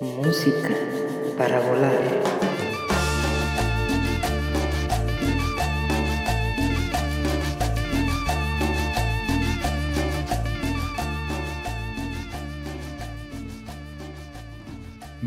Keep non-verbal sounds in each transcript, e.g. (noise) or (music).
Música para volar.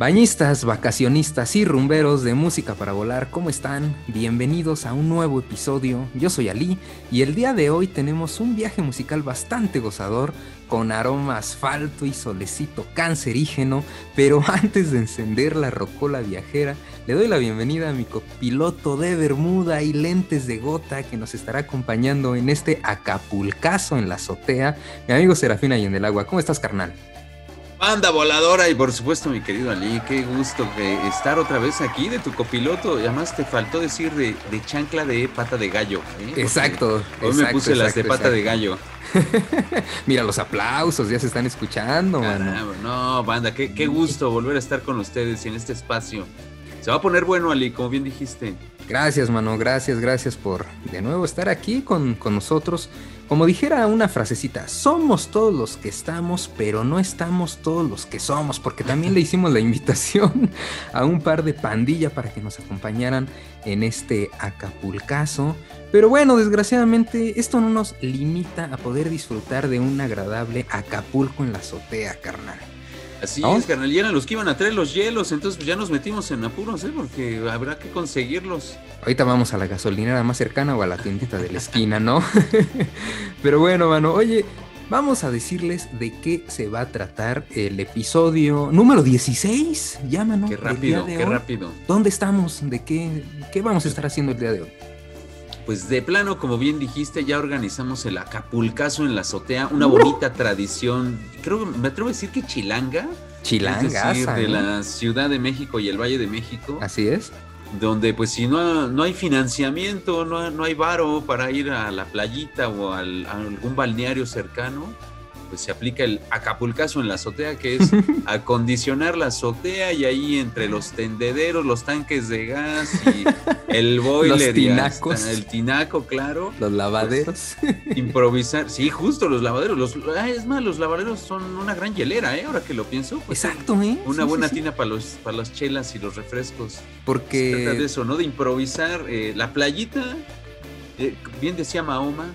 Bañistas, vacacionistas y rumberos de música para volar, ¿cómo están? Bienvenidos a un nuevo episodio. Yo soy Ali y el día de hoy tenemos un viaje musical bastante gozador con aroma asfalto y solecito cancerígeno, pero (laughs) antes de encender la rocola viajera, le doy la bienvenida a mi copiloto de Bermuda y lentes de gota que nos estará acompañando en este acapulcazo en la azotea, mi amigo Serafina y en el agua. ¿Cómo estás, carnal? Banda voladora y por supuesto mi querido Ali, qué gusto que estar otra vez aquí de tu copiloto. Y además te faltó decir de, chancla de pata de gallo. ¿eh? Exacto. Hoy me puse las de pata de gallo. (laughs) (laughs) Mira los aplausos, ya se están escuchando, No, banda, qué, qué gusto volver a estar con ustedes y en este espacio. Se va a poner bueno, Ali, como bien dijiste. Gracias, mano, gracias, gracias por de nuevo estar aquí con, con nosotros. Como dijera una frasecita, somos todos los que estamos, pero no estamos todos los que somos, porque también le (laughs) hicimos la invitación a un par de pandilla para que nos acompañaran en este Acapulcazo. Pero bueno, desgraciadamente esto no nos limita a poder disfrutar de un agradable Acapulco en la azotea, carnal. Así es, carnal. Y eran los que iban a traer los hielos, entonces pues, ya nos metimos en apuros, ¿eh? Porque habrá que conseguirlos. Ahorita vamos a la gasolinera más cercana o a la tiendita de la esquina, ¿no? (laughs) Pero bueno, mano, oye, vamos a decirles de qué se va a tratar el episodio número 16. Ya, mano. Qué rápido, qué rápido. ¿Dónde estamos? ¿De qué, qué vamos a estar haciendo el día de hoy? Pues de plano, como bien dijiste, ya organizamos el Acapulcazo en la azotea, una bonita tradición, creo que me atrevo a decir que chilanga. Chilanga, es de la Ciudad de México y el Valle de México. Así es. Donde pues si no, no hay financiamiento, no, no hay varo para ir a la playita o al, a algún balneario cercano, pues se aplica el acapulcazo en la azotea, que es (laughs) acondicionar la azotea y ahí entre los tendederos, los tanques de gas y el (laughs) boiler. los tinacos. el tinaco, claro. Los lavaderos. Pues, improvisar. Sí, justo, los lavaderos. Los, es más, los lavaderos son una gran hielera, ¿eh? Ahora que lo pienso. Pues, Exacto, ¿eh? Una buena tina para los para las chelas y los refrescos. Porque... Se trata de eso, ¿no? De improvisar eh, la playita. Eh, bien decía Mahoma,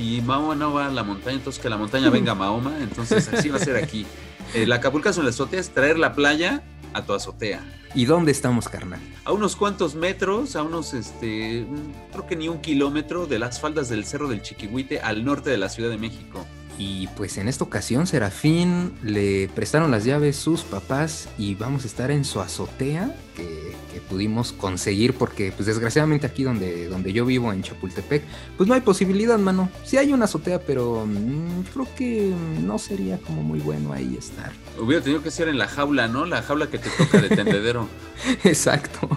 si Mahoma no va a la montaña, entonces que la montaña venga a Mahoma, entonces así va a ser aquí. (laughs) El Acapulco en la azotea es traer la playa a tu azotea. ¿Y dónde estamos, carnal? A unos cuantos metros, a unos, este, creo que ni un kilómetro de las faldas del Cerro del Chiquihuite al norte de la Ciudad de México. Y pues en esta ocasión Serafín le prestaron las llaves sus papás y vamos a estar en su azotea que, pudimos conseguir porque pues desgraciadamente aquí donde, donde yo vivo en Chapultepec pues no hay posibilidad mano. Sí hay una azotea pero mm, creo que no sería como muy bueno ahí estar. Hubiera tenido que ser en la jaula, ¿no? La jaula que te toca de tendedero. (laughs) Exacto.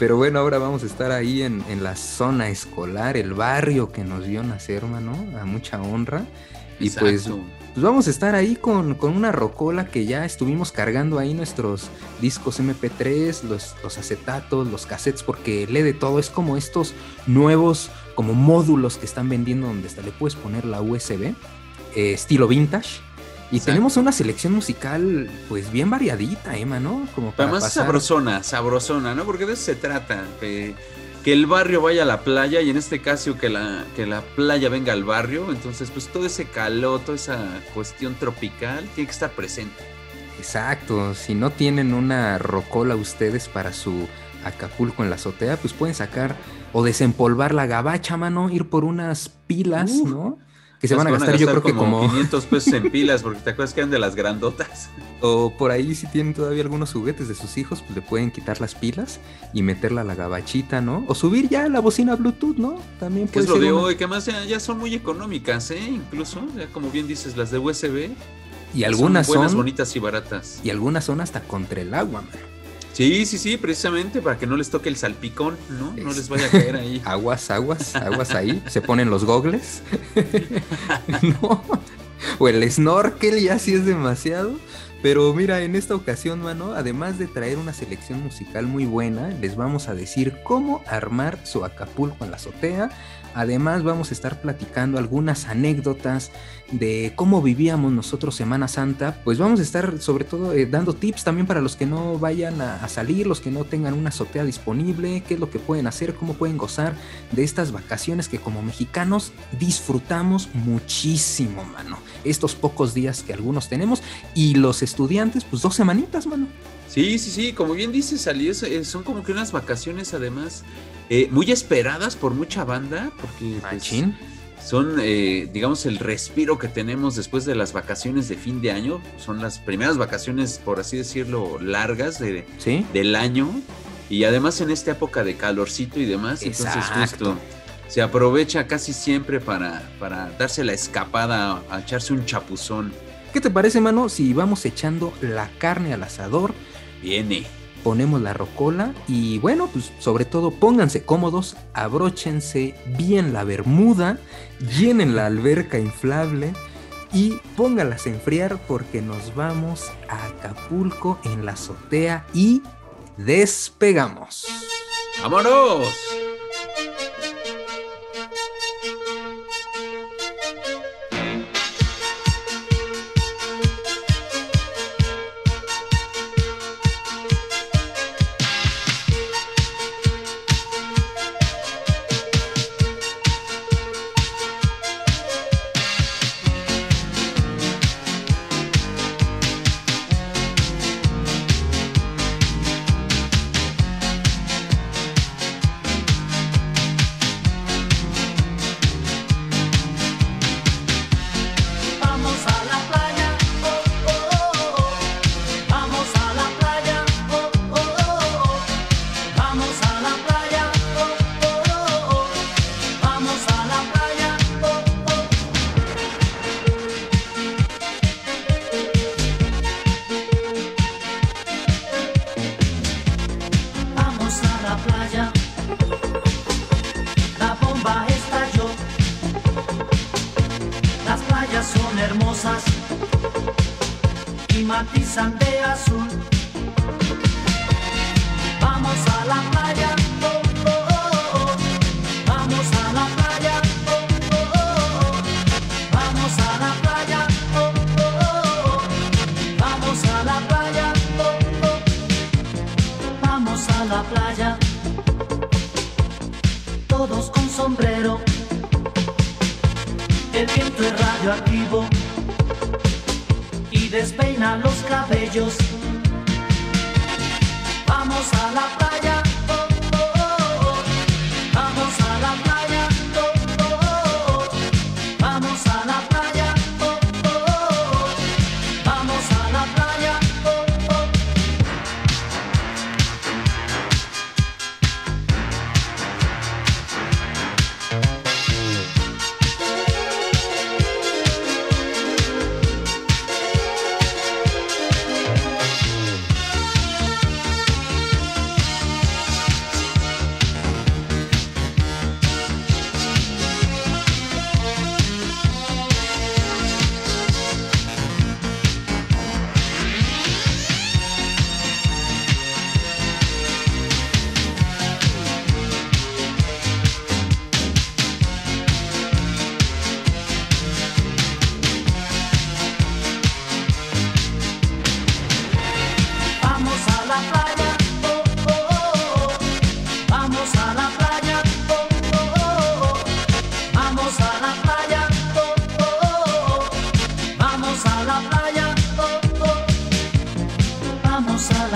Pero bueno, ahora vamos a estar ahí en, en la zona escolar, el barrio que nos vio nacer, mano, a mucha honra. Y pues, pues, vamos a estar ahí con, una rocola que ya estuvimos cargando ahí nuestros discos MP3, los, los acetatos, los cassettes, porque lee de todo. Es como estos nuevos como módulos que están vendiendo donde hasta le puedes poner la USB, eh, estilo vintage. Y tenemos una selección musical, pues bien variadita, Emma, ¿no? Como para Además sabrosona, sabrosona, ¿no? Porque de eso se trata que el barrio vaya a la playa y en este caso que la, que la playa venga al barrio. Entonces, pues todo ese calor, toda esa cuestión tropical tiene que estar presente. Exacto, si no tienen una rocola ustedes para su Acapulco en la azotea, pues pueden sacar o desempolvar la gabacha, mano, ir por unas pilas, ¿no? Que se van a gastar, yo creo que como 500 pesos en pilas, porque te acuerdas que eran de las grandotas. (laughs) O por ahí si tienen todavía algunos juguetes de sus hijos, pues le pueden quitar las pilas y meterla a la gabachita, ¿no? O subir ya la bocina Bluetooth, ¿no? También puede es lo de hoy, que además ya, son muy económicas, ¿eh? Incluso, ya como bien dices, las de USB. Y algunas son buenas, bonitas y baratas. Y algunas son hasta contra el agua, man. Sí, sí, sí, precisamente para que no les toque el salpicón, ¿no? No les vaya a caer ahí. (laughs) aguas, aguas, aguas ahí. Se ponen los gogles. (laughs) no. O el snorkel ya sí es demasiado. Pero mira, en esta ocasión, mano, además de traer una selección musical muy buena, les vamos a decir cómo armar su Acapulco en la azotea. Además vamos a estar platicando algunas anécdotas de cómo vivíamos nosotros Semana Santa. Pues vamos a estar sobre todo eh, dando tips también para los que no vayan a, salir, los que no tengan una azotea disponible, qué es lo que pueden hacer, cómo pueden gozar de estas vacaciones que como mexicanos disfrutamos muchísimo, mano. Estos pocos días que algunos tenemos y los estudiantes, pues dos semanitas, mano. Sí, sí, sí, como bien dices, Ali, eh, son como que unas vacaciones además eh, muy esperadas por mucha banda, porque pues, son, eh, digamos, el respiro que tenemos después de las vacaciones de fin de año. Son las primeras vacaciones, por así decirlo, largas de, del año. Y además en esta época de calorcito y demás, entonces justo se aprovecha casi siempre para, para darse la escapada, a echarse un chapuzón. ¿Qué te parece, mano, si vamos echando la carne al asador? Viene. Ponemos la rocola y bueno, pues sobre todo pónganse cómodos, abróchense bien la bermuda, llenen la alberca inflable y póngalas a enfriar porque nos vamos a Acapulco en la azotea y despegamos. ¡Vámonos!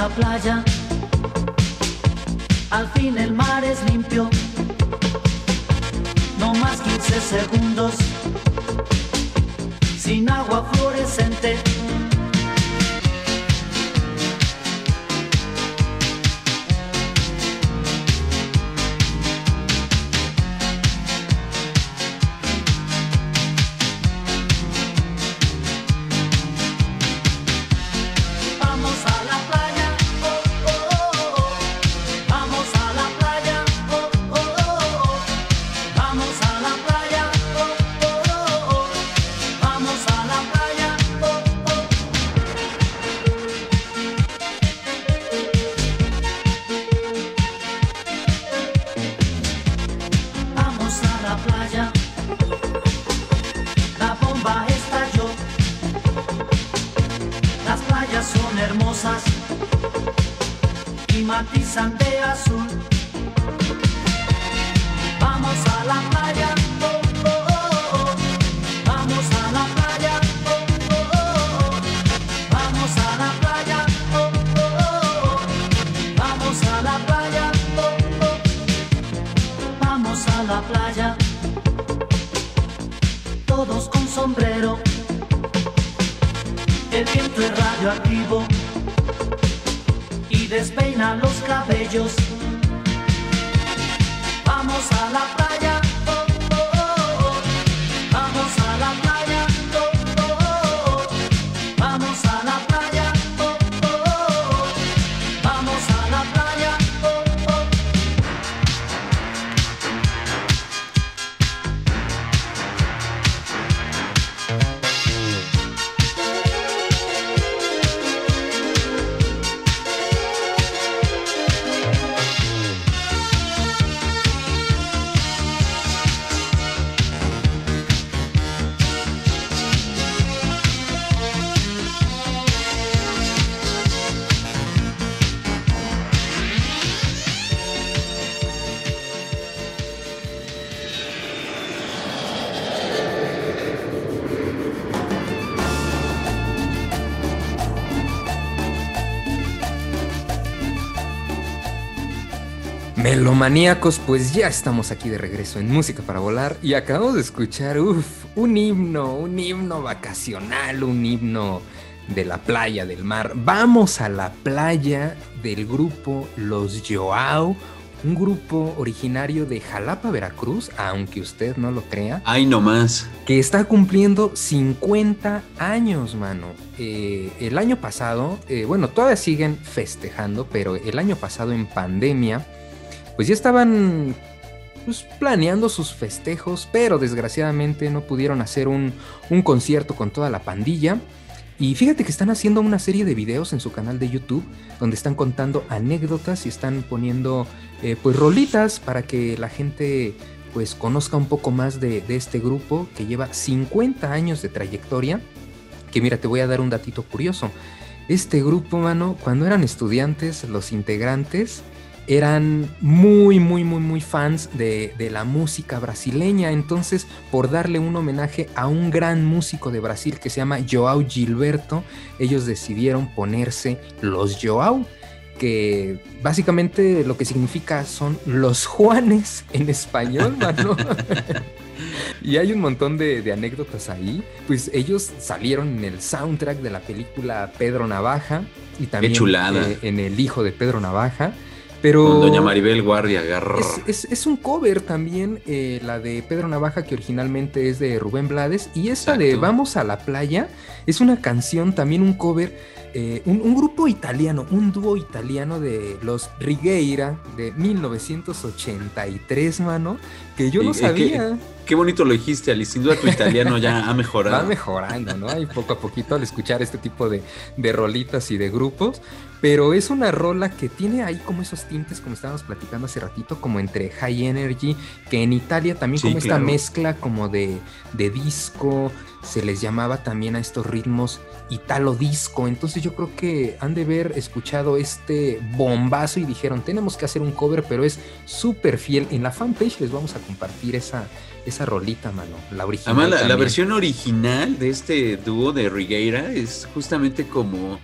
playa, al fin el mar es limpio, no más 15 segundos, sin agua fluorescente. Melomaníacos, pues ya estamos aquí de regreso en Música para Volar y acabamos de escuchar, un himno, un himno vacacional, un himno de la playa, del mar. Vamos a la playa del grupo Los Joao, un grupo originario de Jalapa, Veracruz, aunque usted no lo crea. Ay, no más. Que está cumpliendo 50 años, mano. Eh, el año pasado, eh, bueno, todavía siguen festejando, pero el año pasado en pandemia pues ya estaban pues, planeando sus festejos, pero desgraciadamente no pudieron hacer un, concierto con toda la pandilla. Y fíjate que están haciendo una serie de videos en su canal de YouTube donde están contando anécdotas y están poniendo eh, pues rolitas para que la gente pues conozca un poco más de, de, este grupo que lleva 50 años de trayectoria. Que mira, te voy a dar un datito curioso. Este grupo, mano, cuando eran estudiantes, los integrantes eran muy, muy, muy, muy fans de, la música brasileña. Entonces, por darle un homenaje a un gran músico de Brasil que se llama Joao Gilberto, ellos decidieron ponerse los Joao, que básicamente lo que significa son los Juanes en español, (laughs) mano. y hay un montón de, anécdotas ahí. Pues ellos salieron en el soundtrack de la película Pedro Navaja y también eh, en El Hijo de Pedro Navaja. Pero Con Doña Maribel Guardia Es, un cover también, eh, la de Pedro Navaja, que originalmente es de Rubén Blades. Y esta de Vamos a la playa es una canción, también un cover, eh, un, grupo italiano, un dúo italiano de los Rigueira de 1983, mano, que yo no sabía. Qué, bonito lo dijiste, Alice. Sin duda tu italiano ya ha (laughs) mejorado. Va mejorando, ¿no? Y poco a poquito al escuchar este tipo de, de rolitas y de grupos. Pero es una rola que tiene ahí como esos tintes, como estábamos platicando hace ratito, como entre high energy, que en Italia también como esta mezcla como de, de disco, se les llamaba también a estos ritmos italo disco. Entonces yo creo que han de haber escuchado este bombazo y dijeron, tenemos que hacer un cover, pero es súper fiel. En la fanpage les vamos a compartir esa, esa rolita, mano. La original. Además, la, versión original de este dúo de Rigueira es justamente como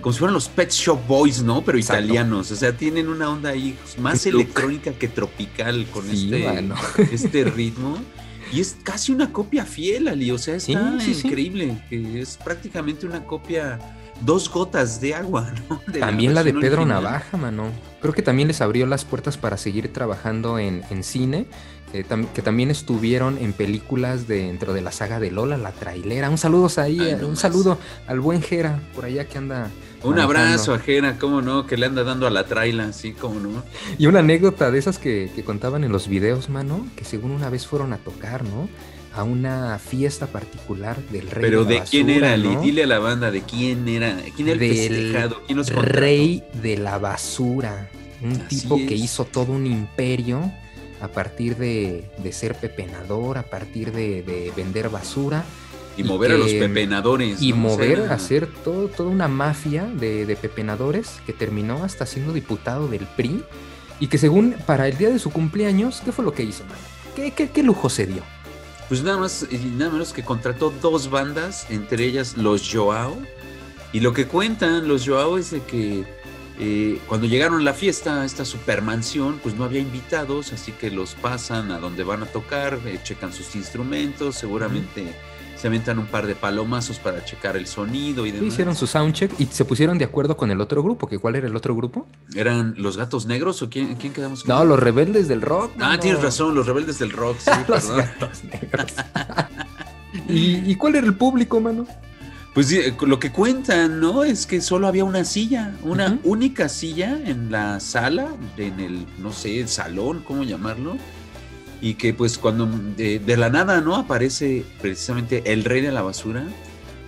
como si fueran los Pet Shop Boys, ¿no? Pero italianos. O sea, tienen una onda ahí más electrónica que tropical con este, este ritmo. (laughs) Y es casi una copia fiel, Ali. O sea, está increíble. Es prácticamente una copia, dos gotas de agua, ¿no? (laughs) también la, de Pedro Navaja, mano. Creo que también les abrió las puertas para seguir trabajando en, en cine que también estuvieron en películas dentro de la saga de Lola, la trailera. Un saludo ahí, un saludo al buen Jera, por allá que anda. Un abrazo a Jera, cómo no, que le anda dando a la traila, sí, cómo no. Y una anécdota de esas que, contaban en los videos, mano, que según una vez fueron a tocar, ¿no? a una fiesta particular del rey. Pero de, quién era, dile a la banda de quién era, quién era el festejado, quién los Rey de la basura, un tipo que hizo todo un imperio a partir de, ser pepenador, a partir de, vender basura. Y, mover a los pepenadores. Y mover, hacer todo, toda una mafia de, pepenadores que terminó hasta siendo diputado del PRI. Y que según para el día de su cumpleaños, ¿qué fue lo que hizo, ¿Qué, qué, lujo se dio? Pues nada más y nada menos que contrató dos bandas, entre ellas los Joao. Y lo que cuentan los Joao es de que eh, cuando llegaron a la fiesta, a esta supermansión, pues no había invitados, así que los pasan a donde van a tocar, eh, checan sus instrumentos, seguramente se aventan un par de palomazos para checar el sonido y demás. Hicieron su soundcheck y se pusieron de acuerdo con el otro grupo, que ¿cuál era el otro grupo? ¿Eran los gatos negros o quién, quién quedamos con No, los rebeldes del rock. Ah, tienes razón, los rebeldes del rock, sí, (laughs) los gatos negros. (laughs) ¿Y, ¿Y cuál era el público, mano? Pues lo que cuentan, ¿no? Es que solo había una silla, una única silla en la sala, en el, no sé, el salón, ¿cómo llamarlo? Y que pues cuando de, la nada, ¿no? Aparece precisamente el rey de la basura,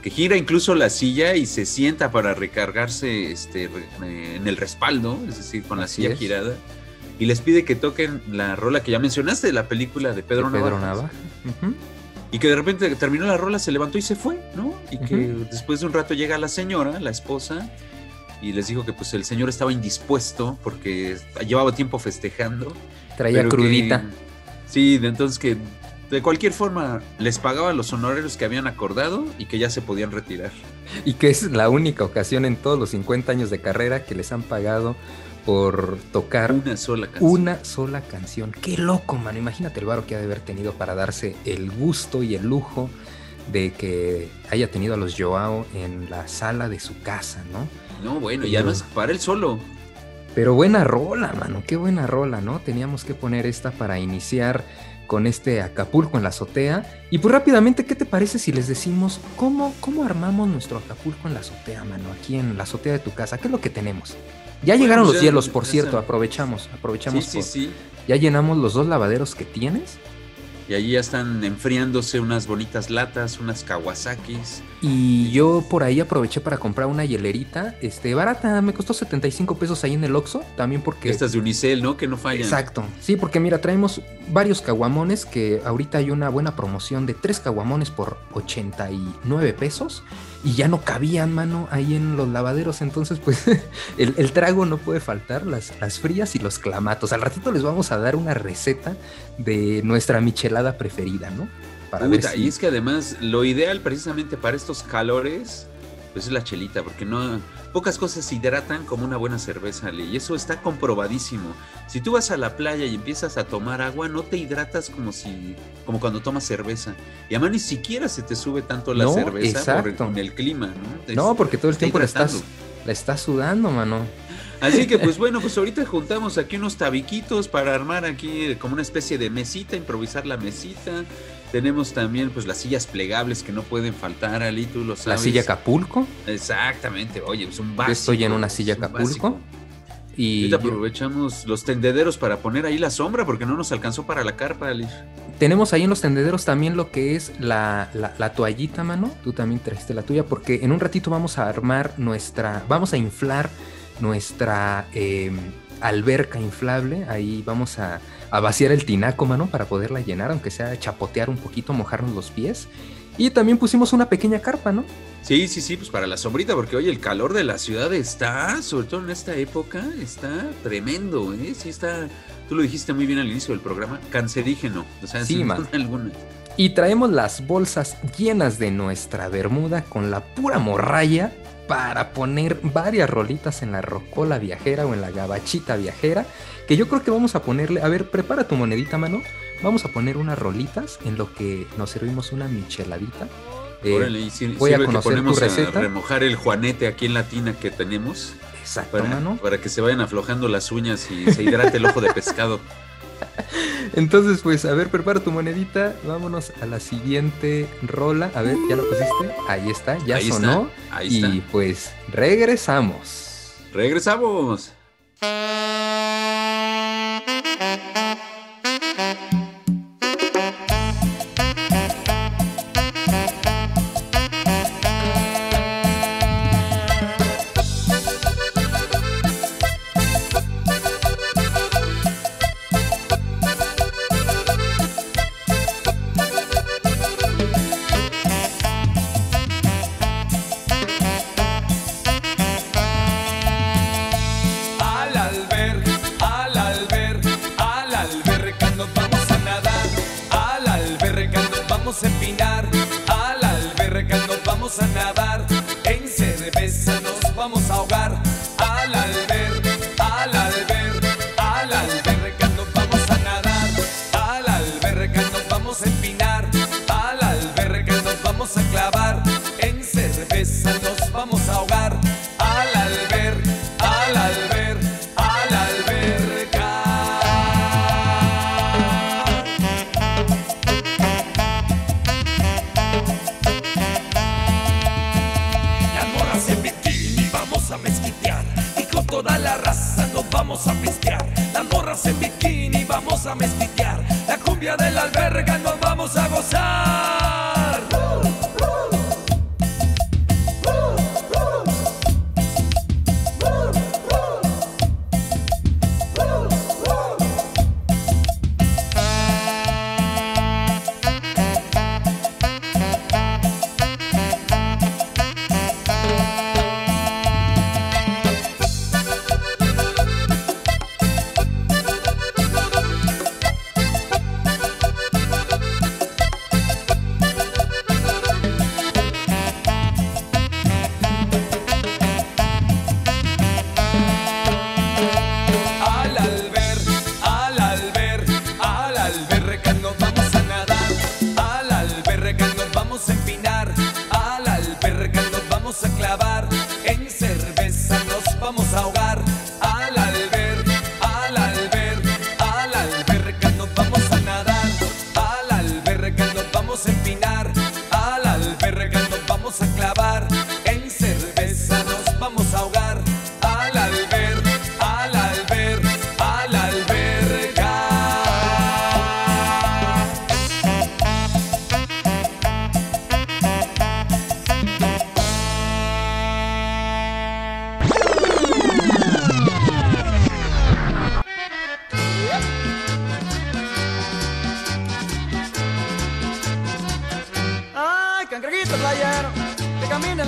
que gira incluso la silla y se sienta para recargarse este, en el respaldo, es decir, con la silla girada. Y les pide que toquen la rola que ya mencionaste de la película de Pedro, de Pedro Nava y que de repente terminó la rola, se levantó y se fue, ¿no? Y que después de un rato llega la señora, la esposa, y les dijo que pues el señor estaba indispuesto porque llevaba tiempo festejando. Traía crudita. Sí, de entonces que de cualquier forma les pagaban los honorarios que habían acordado y que ya se podían retirar. Y que es la única ocasión en todos los 50 años de carrera que les han pagado por tocar una sola canción. Una sola canción. Qué loco, mano. Imagínate el varo que ha de haber tenido para darse el gusto y el lujo de que haya tenido a los Joao en la sala de su casa, ¿no? No, bueno, ya no es para él solo. Pero buena rola, mano, qué buena rola, ¿no? Teníamos que poner esta para iniciar con este Acapulco en la azotea. Y pues rápidamente, ¿qué te parece si les decimos cómo, cómo armamos nuestro Acapulco en la azotea, mano? Aquí en la azotea de tu casa, ¿qué es lo que tenemos? Ya llegaron los hielos, por cierto, aprovechamos, aprovechamos. Sí, sí, sí. Ya llenamos los dos lavaderos que tienes. Y allí ya están enfriándose unas bonitas latas, unas Kawasakis. Y yo por ahí aproveché para comprar una hielerita, este, barata, me costó 75 pesos ahí en el Oxxo, también porque... Estas de Unicel, ¿no? Que no fallan. Exacto, sí, porque mira, traemos varios caguamones, que ahorita hay una buena promoción de tres caguamones por 89 pesos y ya no cabían, mano, ahí en los lavaderos. Entonces, pues (laughs) el, trago no puede faltar, las, las, frías y los clamatos. Al ratito les vamos a dar una receta de nuestra michelada preferida, ¿no? Para ver Y es que además lo ideal precisamente para estos calores, pues es la chelita, porque no pocas cosas se hidratan como una buena cerveza, y eso está comprobadísimo. Si tú vas a la playa y empiezas a tomar agua, no te hidratas como si como cuando tomas cerveza. Y además ni siquiera se te sube tanto la cerveza por el, el clima, ¿no? no, porque todo el tiempo la estás, la estás sudando, mano. Así que pues (laughs) bueno, pues ahorita juntamos aquí unos tabiquitos para armar aquí como una especie de mesita, improvisar la mesita. Tenemos también pues las sillas plegables que no pueden faltar, Ali, tú lo sabes. La silla Acapulco. Exactamente, oye, es un básico. estoy en una silla Acapulco. Y aprovechamos los tendederos para poner ahí la sombra porque no nos alcanzó para la carpa, Ali. Tenemos ahí en los tendederos también lo que es la, la, toallita, mano. Tú también trajiste la tuya porque en un ratito vamos a armar nuestra, vamos a inflar nuestra em, alberca inflable. Ahí vamos a, vaciar el tinaco, mano, para poderla llenar, aunque sea chapotear un poquito, mojarnos los pies. Y también pusimos una pequeña carpa, ¿no? Sí, sí, sí, pues para la sombrita, porque hoy el calor de la ciudad está, sobre todo en esta época, está tremendo, ¿eh? Sí está, tú lo dijiste muy bien al inicio del programa, cancerígeno, o sea, sí, sin alguna. Y traemos las bolsas llenas de nuestra bermuda con la pura morralla para poner varias rolitas en la rocola viajera o en la gabachita viajera, que yo creo que vamos a ponerle, a ver, prepara tu monedita, mano, vamos a poner unas rolitas en lo que nos servimos una micheladita. Eh, voy a conocer tu receta. remojar el juanete aquí en la tina que tenemos. Exacto, para, mano. Para que se vayan aflojando las uñas y se hidrate el ojo de pescado. (laughs) Entonces, pues, a ver, prepara tu monedita. Vámonos a la siguiente rola. A ver, ¿ya lo pusiste? Ahí está, ya sonó. y pues, regresamos. Regresamos. A nadar,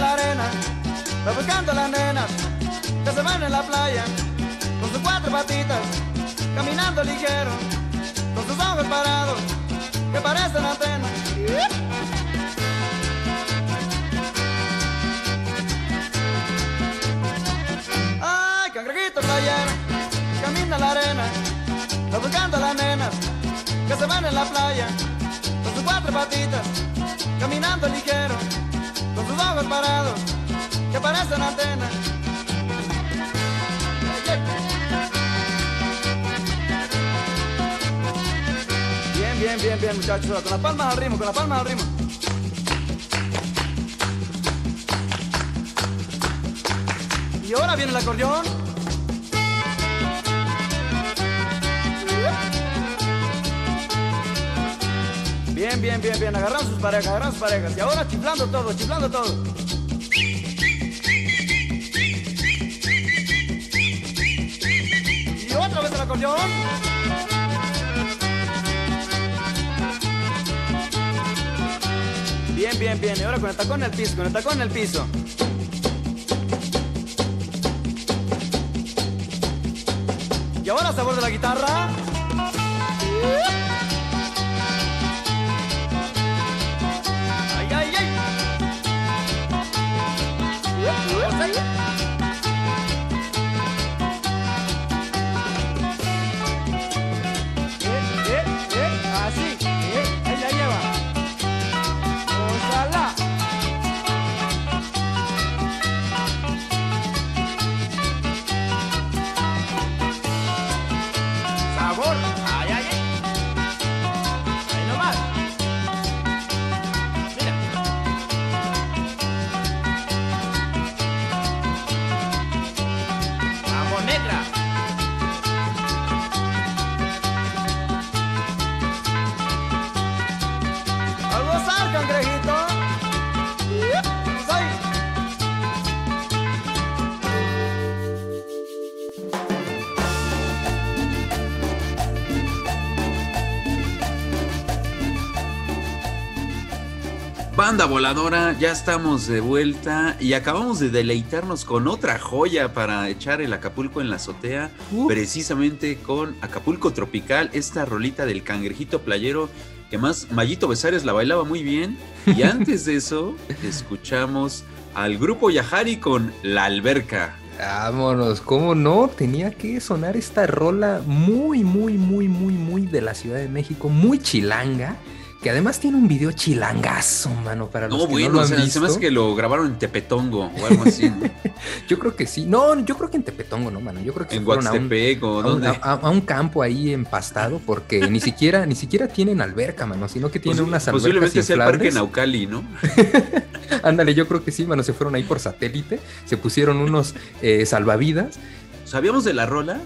la arena, va buscando a las nenas, que se van en la playa, con sus cuatro patitas, caminando ligero, con sus ojos parados, que parecen antenas. Ay, cangrejito playero, camina la arena, va buscando a las nenas, que se van en la playa, con sus cuatro patitas, caminando ligero, ojos parados, que parecen antenas. Bien, bien, bien, bien, muchachos, con las palmas al ritmo, con las palmas al ritmo. Y ahora viene el acordeón. Bien, bien, bien, bien. Agarran sus parejas, agarran sus parejas. Y ahora chiflando todo, chiflando todo. Acordeón. Bien, bien, bien. Y ahora con el tacón en el piso, con el tacón en el piso. Y ahora sabor de la guitarra. Cangrejito. Soy. Banda voladora, ya estamos de vuelta y acabamos de deleitarnos con otra joya para echar el Acapulco en la azotea, Uh. precisamente con Acapulco Tropical, esta rolita del cangrejito playero que más Mayito Besares la bailaba muy bien. Y (laughs) antes de eso, escuchamos al grupo Yahari con La Alberca. Vámonos, ¿cómo no? Tenía que sonar esta rola muy, muy, muy, muy, muy de la Ciudad de México, muy chilanga que además tiene un video chilangazo, mano, para los no, que bueno, no lo han o sea, visto. se me hace que lo grabaron en Tepetongo o algo así. ¿no? (laughs) Yo creo que sí. No, yo creo que en Tepetongo, no, mano. Yo creo que en se fueron a un, o a un- dónde. a- a un campo ahí empastado, porque ni siquiera, ni siquiera tienen alberca, mano, sino que tienen Posi- unas albercas Posiblemente sea el parque inflables. Naucali, ¿no? (laughs) Ándale, yo creo que sí, mano. Se fueron ahí por satélite, se pusieron unos eh, salvavidas. Sabíamos de la rola,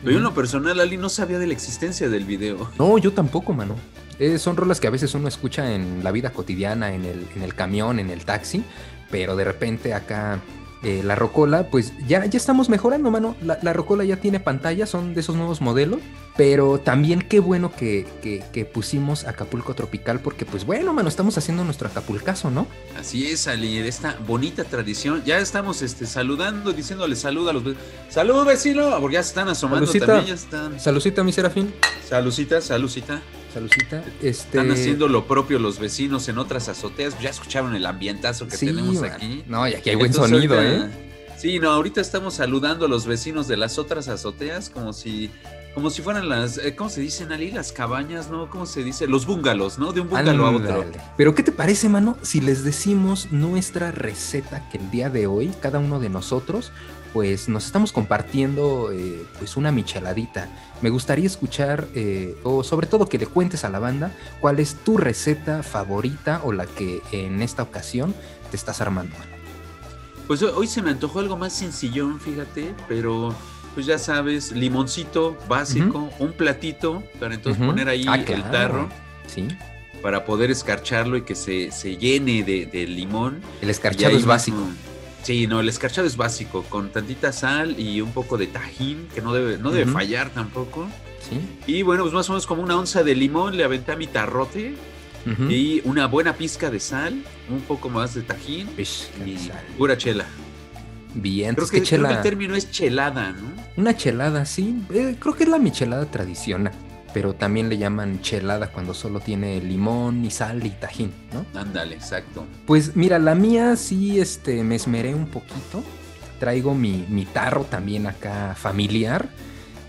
pero yo en lo personal, Ali, no sabía de la existencia del video. No, yo tampoco, mano. Eh, son rolas que a veces uno escucha en la vida cotidiana, en el, en el camión, en el taxi, pero de repente acá eh, la Rocola, pues ya, ya estamos mejorando, mano. La, la Rocola ya tiene pantalla, son de esos nuevos modelos, pero también qué bueno que, que- que pusimos Acapulco Tropical, porque pues bueno, mano, estamos haciendo nuestro Acapulcazo, ¿no? Así es, Ali, de esta bonita tradición. Ya estamos este, saludando, diciéndole salud a los vecinos. ¡Salud, vecino! Porque ya se están asomando Salucita. también, ya están. Salucita, mi Serafín. Salucita, salucita. Salucita. Este... Están haciendo lo propio los vecinos en otras azoteas. Ya escucharon el ambientazo que Sí, tenemos aquí. No, y aquí hay buen Entonces, sonido, ahorita- ¿eh? Sí, no, ahorita estamos saludando a los vecinos de las otras azoteas como si como si fueran las eh, ¿cómo se dicen Ali? Las cabañas, ¿no? ¿Cómo se dice? Los bungalows, ¿no? De un bungalow a otro. Pero ¿qué te parece, mano, si les decimos nuestra receta que el día de hoy, cada uno de nosotros, pues nos estamos compartiendo eh, pues una micheladita. Me gustaría escuchar, eh, o sobre todo que le cuentes a la banda, cuál es tu receta favorita o la que en esta ocasión te estás armando. Pues hoy- se me antojó algo más sencillón, fíjate, pero pues ya sabes, limoncito básico, un platito para entonces poner ahí Ah, el tarro Sí, para poder escarcharlo y que se, se llene de, de limón. el escarchado es básico. mismo- Sí, no, el escarchado es básico, con tantita sal y un poco de tajín, que no debe, no debe fallar tampoco. Sí. Y bueno, pues más o menos como una onza de limón, le aventé a mi tarrote y una buena pizca de sal, un poco más de tajín y sal. pura chela. Bien, Creo que, creo el término es chelada, ¿no? Una chelada, sí. eh, creo que es la michelada tradicional. Pero también le llaman chelada cuando solo tiene limón y sal y tajín, ¿no? Ándale, exacto. Pues mira, la mía sí este, me esmeré un poquito. Traigo mi, mi tarro también acá familiar.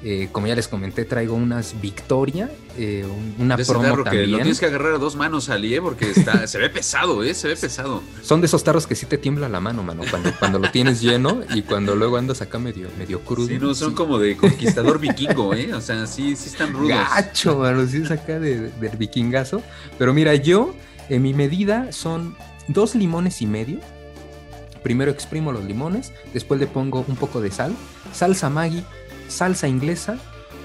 Eh, como ya les comenté, traigo unas Victoria, eh, un- una De promo tarro que lo también. tienes que agarrar a dos manos, Ali, ¿eh? porque está, se ve pesado, ¿eh? Se ve pesado. Son de esos tarros que sí te tiembla la mano, mano, cuando, cuando lo tienes lleno y cuando luego andas acá medio, medio crudo. Sí, no, son sí. como de conquistador vikingo, ¿eh? O sea, sí, sí están rudos. Gacho, mano, sí es acá de- del vikingazo. Pero mira, yo, en mi medida son dos limones y medio. Primero exprimo los limones, después le pongo un poco de sal, salsa Maggi, salsa inglesa,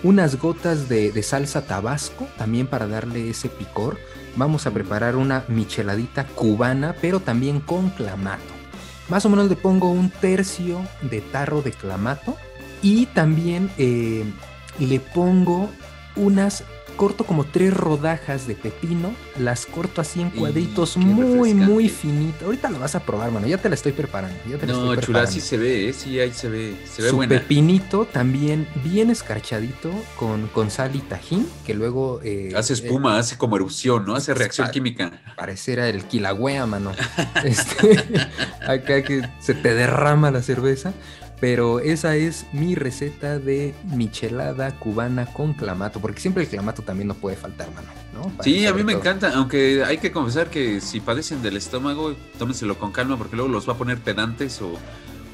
unas gotas de, de salsa tabasco, también para darle ese picor. Vamos a preparar una micheladita cubana, pero también con clamato. Más o menos le pongo un tercio de tarro de clamato y también eh, le pongo unas, corto como tres rodajas de pepino, las corto así en cuadritos muy, muy finitas. Ahorita lo vas a probar, mano, ya te la estoy preparando. Ya te la No, chula, preparando. sí se ve, ¿eh? Sí, ahí se ve. Se ve Su buena. pepinito también bien escarchadito con, con sal y tajín, que luego... eh, Hace eh, espuma, hace como erupción, ¿no? Hace reacción química. pareciera el quilagüea, mano. (laughs) Este, (laughs) acá que se te derrama la cerveza. Pero esa es mi receta de michelada cubana con clamato, porque siempre el clamato también no puede faltar, mano. Sí, a mí me todo. encanta, aunque hay que confesar que si padecen del estómago, tómenselo con calma porque luego los va a poner pedantes o,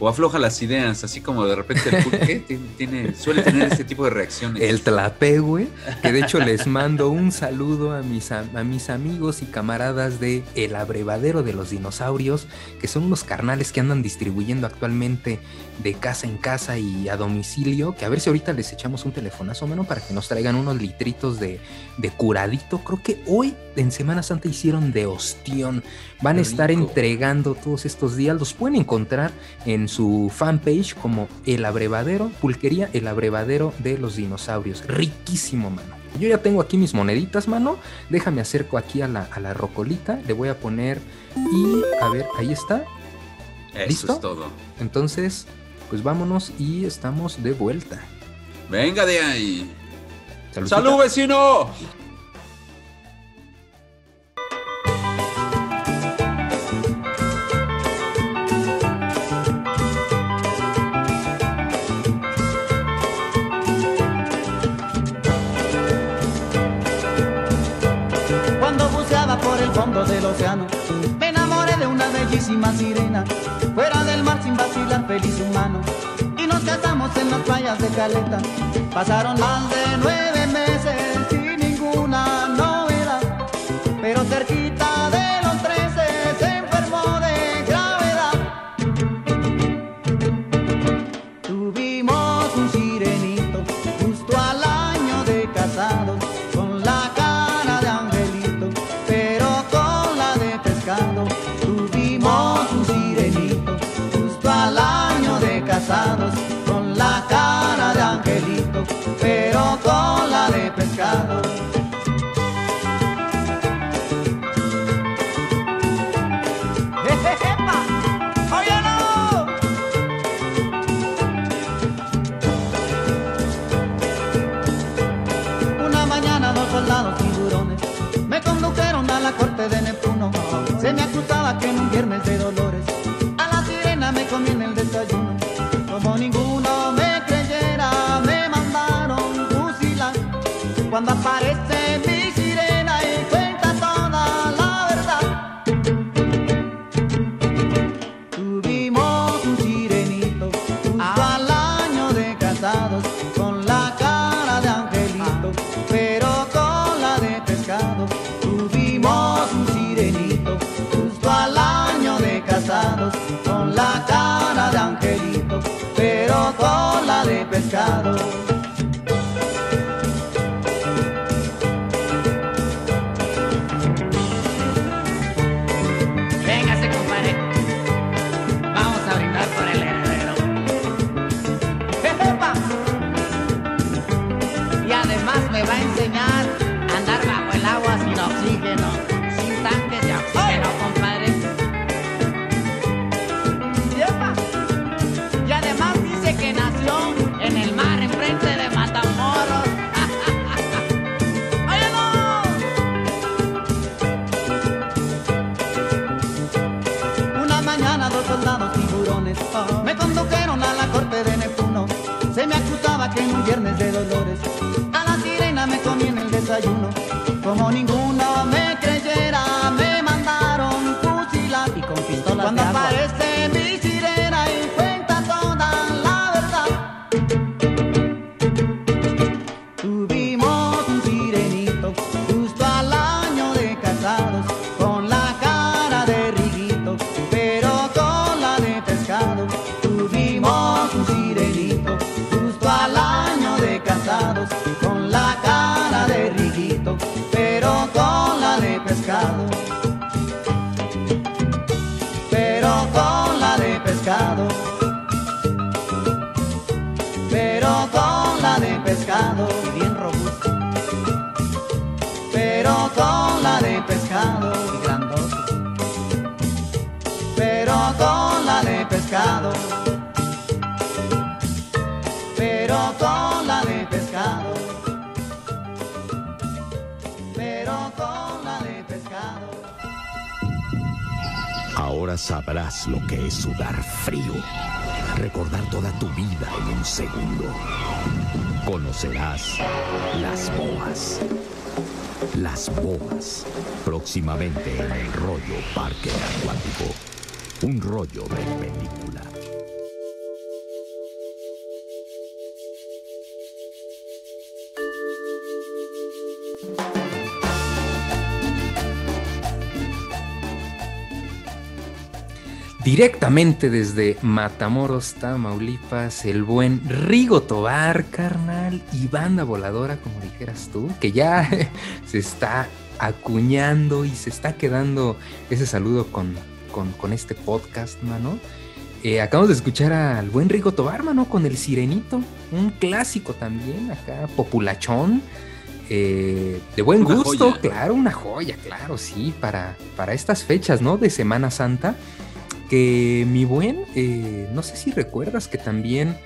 o afloja las ideas, así como de repente el pulque tiene, suele tener este tipo de reacciones. El tlape, güey. Que de hecho les mando un saludo a mis, a mis amigos y camaradas de El Abrevadero de los Dinosaurios, que son unos carnales que andan distribuyendo actualmente de casa en casa y a domicilio. Que a ver si ahorita les echamos un telefonazo, menos para que nos traigan unos litritos de, de curadito. Creo que hoy en Semana Santa hicieron de ostión. Van a estar entregando todos estos días. Los pueden encontrar en su fanpage como El Abrevadero, Pulquería El Abrevadero de los Dinosaurios. Riquísimo, mano. Yo ya tengo aquí mis moneditas, mano. Déjame acerco aquí a la, a la rocolita. Le voy a poner y a ver, ahí está. Eso ¿listo? es todo. Entonces, pues vámonos y estamos de vuelta. Venga de ahí. ¡Salud, vecino! El fondo del océano. Me enamoré de una bellísima sirena, fuera del mar sin vacilar, feliz humano. Y nos casamos en las playas de Caleta. Pasaron más de nueve meses sin ninguna novedad, pero cerquita corte de Pero con la de pescado. grandote. Pero con la de pescado. Pero con la de pescado. Pero con la de pescado. Ahora sabrás lo que es sudar frío. Recordar toda tu vida en un segundo. Conocerás las boas. Las boas. Próximamente en el rollo Parque Acuático. Un rollo de película. Directamente desde Matamoros, Tamaulipas, el buen Rigo Tobar, carnal, y banda voladora, como dijeras tú, que ya (laughs) se está acuñando y se está quedando ese saludo con, con, con este podcast, mano. Eh, acabamos de escuchar al buen Rigo Tobar, mano, con el Sirenito, un clásico también, acá, populachón. eh, de buen Una gusto, joya. claro, una joya, claro, sí, para, para estas fechas, ¿no? De Semana Santa que mi buen, eh, no sé si recuerdas que también,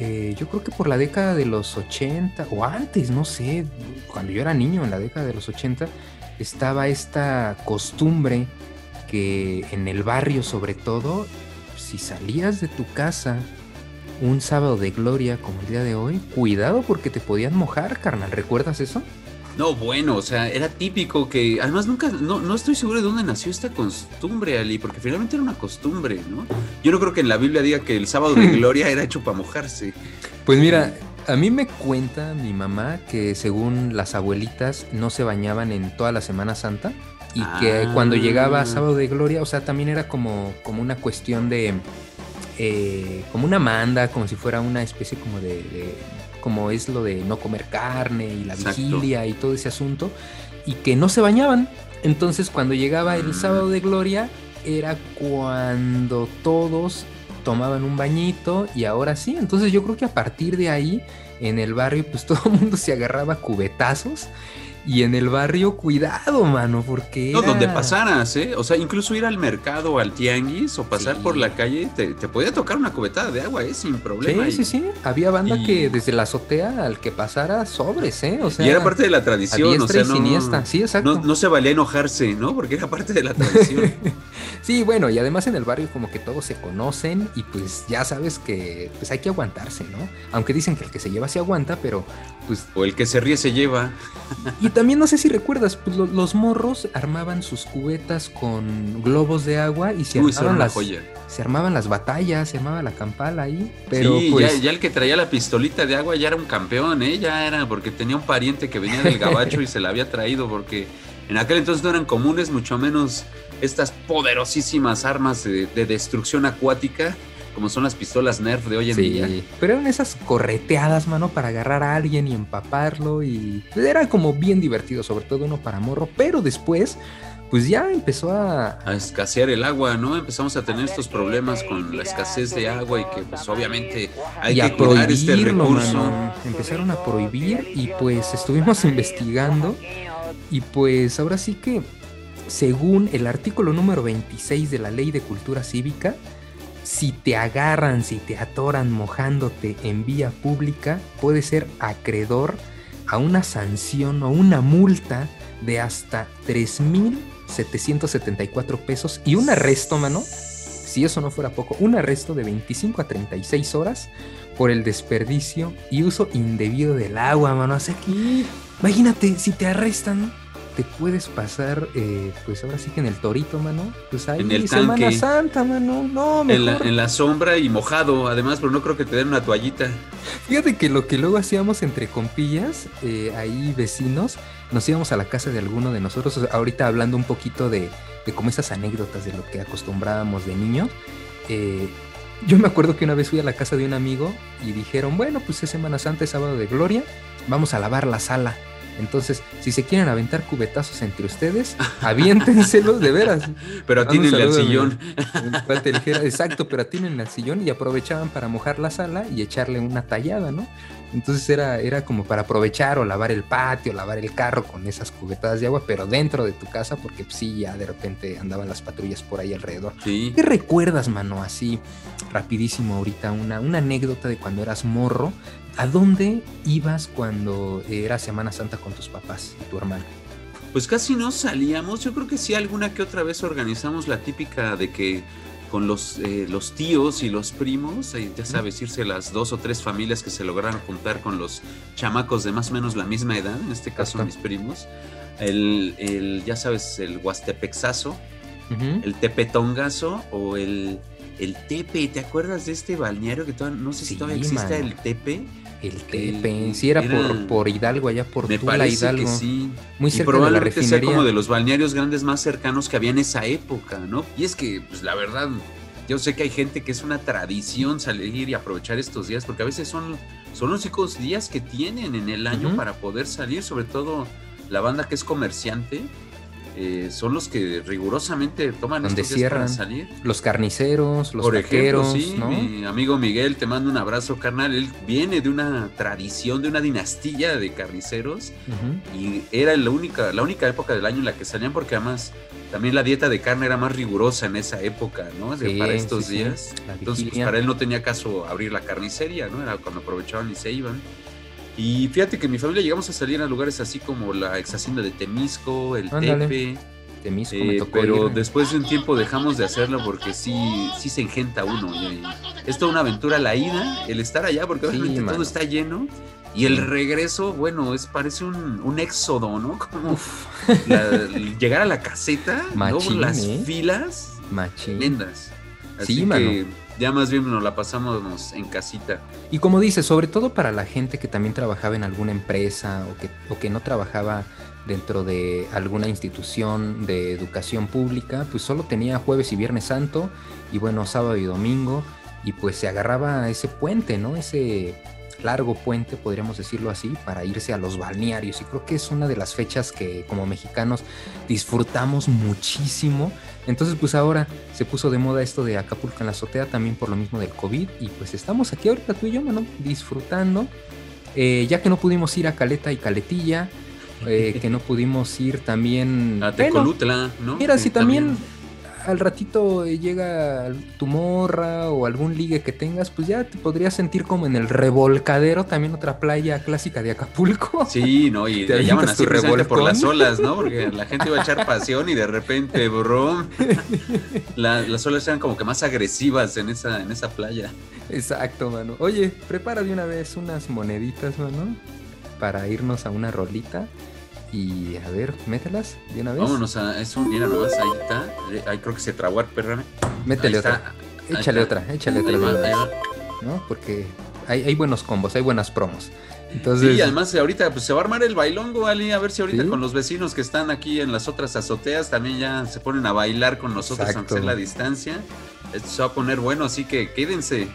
eh, yo creo que por la década de los 80, o antes, no sé, cuando yo era niño en la década de los 80, estaba esta costumbre que en el barrio sobre todo, si salías de tu casa un sábado de gloria como el día de hoy, cuidado porque te podían mojar, carnal, ¿recuerdas eso? No, bueno, o sea, era típico que, además nunca, no, no estoy seguro de dónde nació esta costumbre, Ali, porque finalmente era una costumbre, ¿no? Yo no creo que en la Biblia diga que el sábado de (laughs) gloria era hecho para mojarse. Pues mira, a mí me cuenta mi mamá que según las abuelitas no se bañaban en toda la Semana Santa y que Ah. cuando llegaba sábado de gloria, o sea, también era como, como una cuestión de, eh, como una manda, como si fuera una especie como de, de- como es lo de no comer carne y la Exacto. vigilia y todo ese asunto, y que no se bañaban. Entonces cuando llegaba el Mm. sábado de gloria era cuando todos tomaban un bañito y ahora sí. Entonces yo creo que a partir de ahí en el barrio pues (laughs) todo el mundo se agarraba cubetazos y en el barrio cuidado, mano, porque No, era- donde pasaras, ¿eh? O sea, incluso ir al mercado al tianguis o pasar Sí. por la calle, te, te podía tocar una cubetada de agua, ¿eh? Sin problema. Sí, Y- sí, sí. Había banda y- que desde la azotea al que pasara sobres, ¿eh? O sea, y era parte de la tradición, o sea, y no, siniestra. Sí, exacto. no, no se valía enojarse, ¿no? Porque era parte de la tradición. (laughs) Sí, bueno, y además en el barrio como que todos se conocen y pues ya sabes que pues hay que aguantarse, ¿no? Aunque dicen que el que se lleva se aguanta, pero pues... o el que se ríe se lleva. (laughs) Y también no sé si recuerdas, pues lo- los morros armaban sus cubetas con globos de agua y se Uy, armaban, las, joya. se armaban las batallas, se armaba la campala ahí, pero sí, pues... ya, ya el que traía la pistolita de agua ya era un campeón, ¿eh? Ya era porque tenía un pariente que venía del gabacho y se la había traído porque en aquel entonces no eran comunes, mucho menos estas poderosísimas armas de, de destrucción acuática como son las pistolas Nerf de hoy en día. Sí, pero eran esas correteadas, mano, para agarrar a alguien y empaparlo y era como bien divertido, sobre todo uno para morro, pero después pues ya empezó a... A escasear el agua, ¿no? Empezamos a tener estos problemas con la escasez de agua y que pues obviamente hay y que cuidar este recurso. mano. Empezaron a prohibir y pues estuvimos investigando y pues ahora sí que según el artículo número 26 de la Ley de Cultura Cívica, si te agarran, si te atoran mojándote en vía pública, puedes ser acreedor a una sanción o una multa de hasta 3.774 pesos y un arresto, mano. Si eso no fuera poco, un arresto de 25 a 36 horas por el desperdicio y uso indebido del agua, mano. O que, imagínate, si te arrestan, te puedes pasar, eh, pues ahora sí que en el torito, mano. Pues ahí En el Semana tanque. Santa, mano. No, mejor. En la, en la sombra y mojado, además, pero no creo que te den una toallita. Fíjate que lo que luego hacíamos entre compillas, eh, ahí vecinos, nos íbamos a la casa de alguno de nosotros, o sea, ahorita hablando un poquito de, de como esas anécdotas de lo que acostumbrábamos de niños. eh, yo me acuerdo que una vez fui a la casa de un amigo y dijeron, bueno, pues es Semana Santa, es sábado de gloria, vamos a lavar la sala. Entonces, si se quieren aventar cubetazos entre ustedes, (laughs) aviéntenselos de veras. Pero atínenle al sillón. (laughs) Exacto, pero tienen al sillón y aprovechaban para mojar la sala y echarle una tallada, ¿no? Entonces era, era como para aprovechar o lavar el patio, lavar el carro con esas cubetadas de agua, pero dentro de tu casa, porque pues, sí, ya de repente andaban las patrullas por ahí alrededor. Sí. ¿Qué recuerdas, mano? Así, rapidísimo ahorita, una, una anécdota de cuando eras morro. ¿A dónde ibas cuando era Semana Santa con tus papás y tu hermano? Pues casi no salíamos. Yo creo que sí, alguna que otra vez organizamos la típica de que con los, eh, los tíos y los primos, eh, ya sabes, irse las dos o tres familias que se lograron juntar con los chamacos de más o menos la misma edad, en este caso mis primos. El, el, ya sabes, el huastepexazo, Ujú. el tepetongazo o el, el tepe. ¿Te acuerdas de este balneario que todavía, no sé si Sí, todavía existe el tepe? El Tepe, sí, era, era- por, por Hidalgo, allá por Me Tula, parece Hidalgo. que sí. Muy y cerca de la probablemente sea como de los balnearios grandes más cercanos que había en esa época, ¿no? Y es que, pues la verdad, yo sé que hay gente que es una tradición salir y aprovechar estos días, porque a veces son, son los únicos días que tienen en el año para poder salir, sobre todo la banda que es comerciante. Eh, son los que rigurosamente toman Donde estos días para cierran. salir. Los carniceros, los Por ejemplo, sí, ¿no? mi amigo Miguel, te mando un abrazo, carnal. Él viene de una tradición, de una dinastía de carniceros y era la única, la única época del año en la que salían porque además también la dieta de carne era más rigurosa en esa época, ¿no? Sí, para estos sí, días. Entonces, pues, para él no tenía caso abrir la carnicería, ¿no? Era cuando aprovechaban y se iban. Y fíjate que en mi familia llegamos a salir a lugares así como la ex hacienda de Temisco, el Ándale. Tepe, Temisco me eh, tocó pero después de un tiempo dejamos de hacerlo porque sí, sí se engenta uno. y- es toda una aventura la ida, el estar allá, porque obviamente mano. todo está lleno. Y el regreso, bueno, es parece un, un éxodo, ¿no? Como llegar a la caseta, luego las ¿eh? filas Machín. tremendas. Así sí, que ya más bien nos la pasamos en casita. Y como dices, sobre todo para la gente que también trabajaba en alguna empresa o que, no trabajaba dentro de alguna institución de educación pública, pues solo tenía jueves y viernes santo y bueno, sábado y domingo y pues se agarraba ese puente, ¿no? Ese largo puente, podríamos decirlo así, para irse a los balnearios. Y creo que es una de las fechas que como mexicanos disfrutamos muchísimo. Entonces pues ahora se puso de moda esto de Acapulco en la azotea también por lo mismo del COVID. Y pues estamos aquí ahorita tú y yo, mano, disfrutando. Eh, ya que no pudimos ir a Caleta y Caletilla, eh, que no pudimos ir también... A Tecolutla, ¿no? Mira, si también al ratito llega tu morra o algún ligue que tengas, pues ya te podrías sentir como en el revolcadero, también otra playa clásica de Acapulco. Sí, ¿no? Y (laughs) te llaman así por las olas, ¿no? Porque la gente va a echar pasión y de repente, bro, las olas eran como que más agresivas en esa, en esa playa. Exacto, mano. Oye, prepara de una vez unas moneditas, mano, para irnos a una rolita. Y a ver, mételas de una vez. Vámonos a eso, mira nomás, ahí está. Eh, ahí creo que se trabó, perrame. Métele otra. Échale otra, échale otra. ¿No? Porque hay, hay, buenos combos, hay buenas promos. Entonces... Sí, además ahorita pues, se va a armar el bailongo, Ali, a ver si ahorita con los vecinos que están aquí en las otras azoteas también ya se ponen a bailar con nosotros, aunque sea la distancia. Esto se va a poner bueno, así que quédense.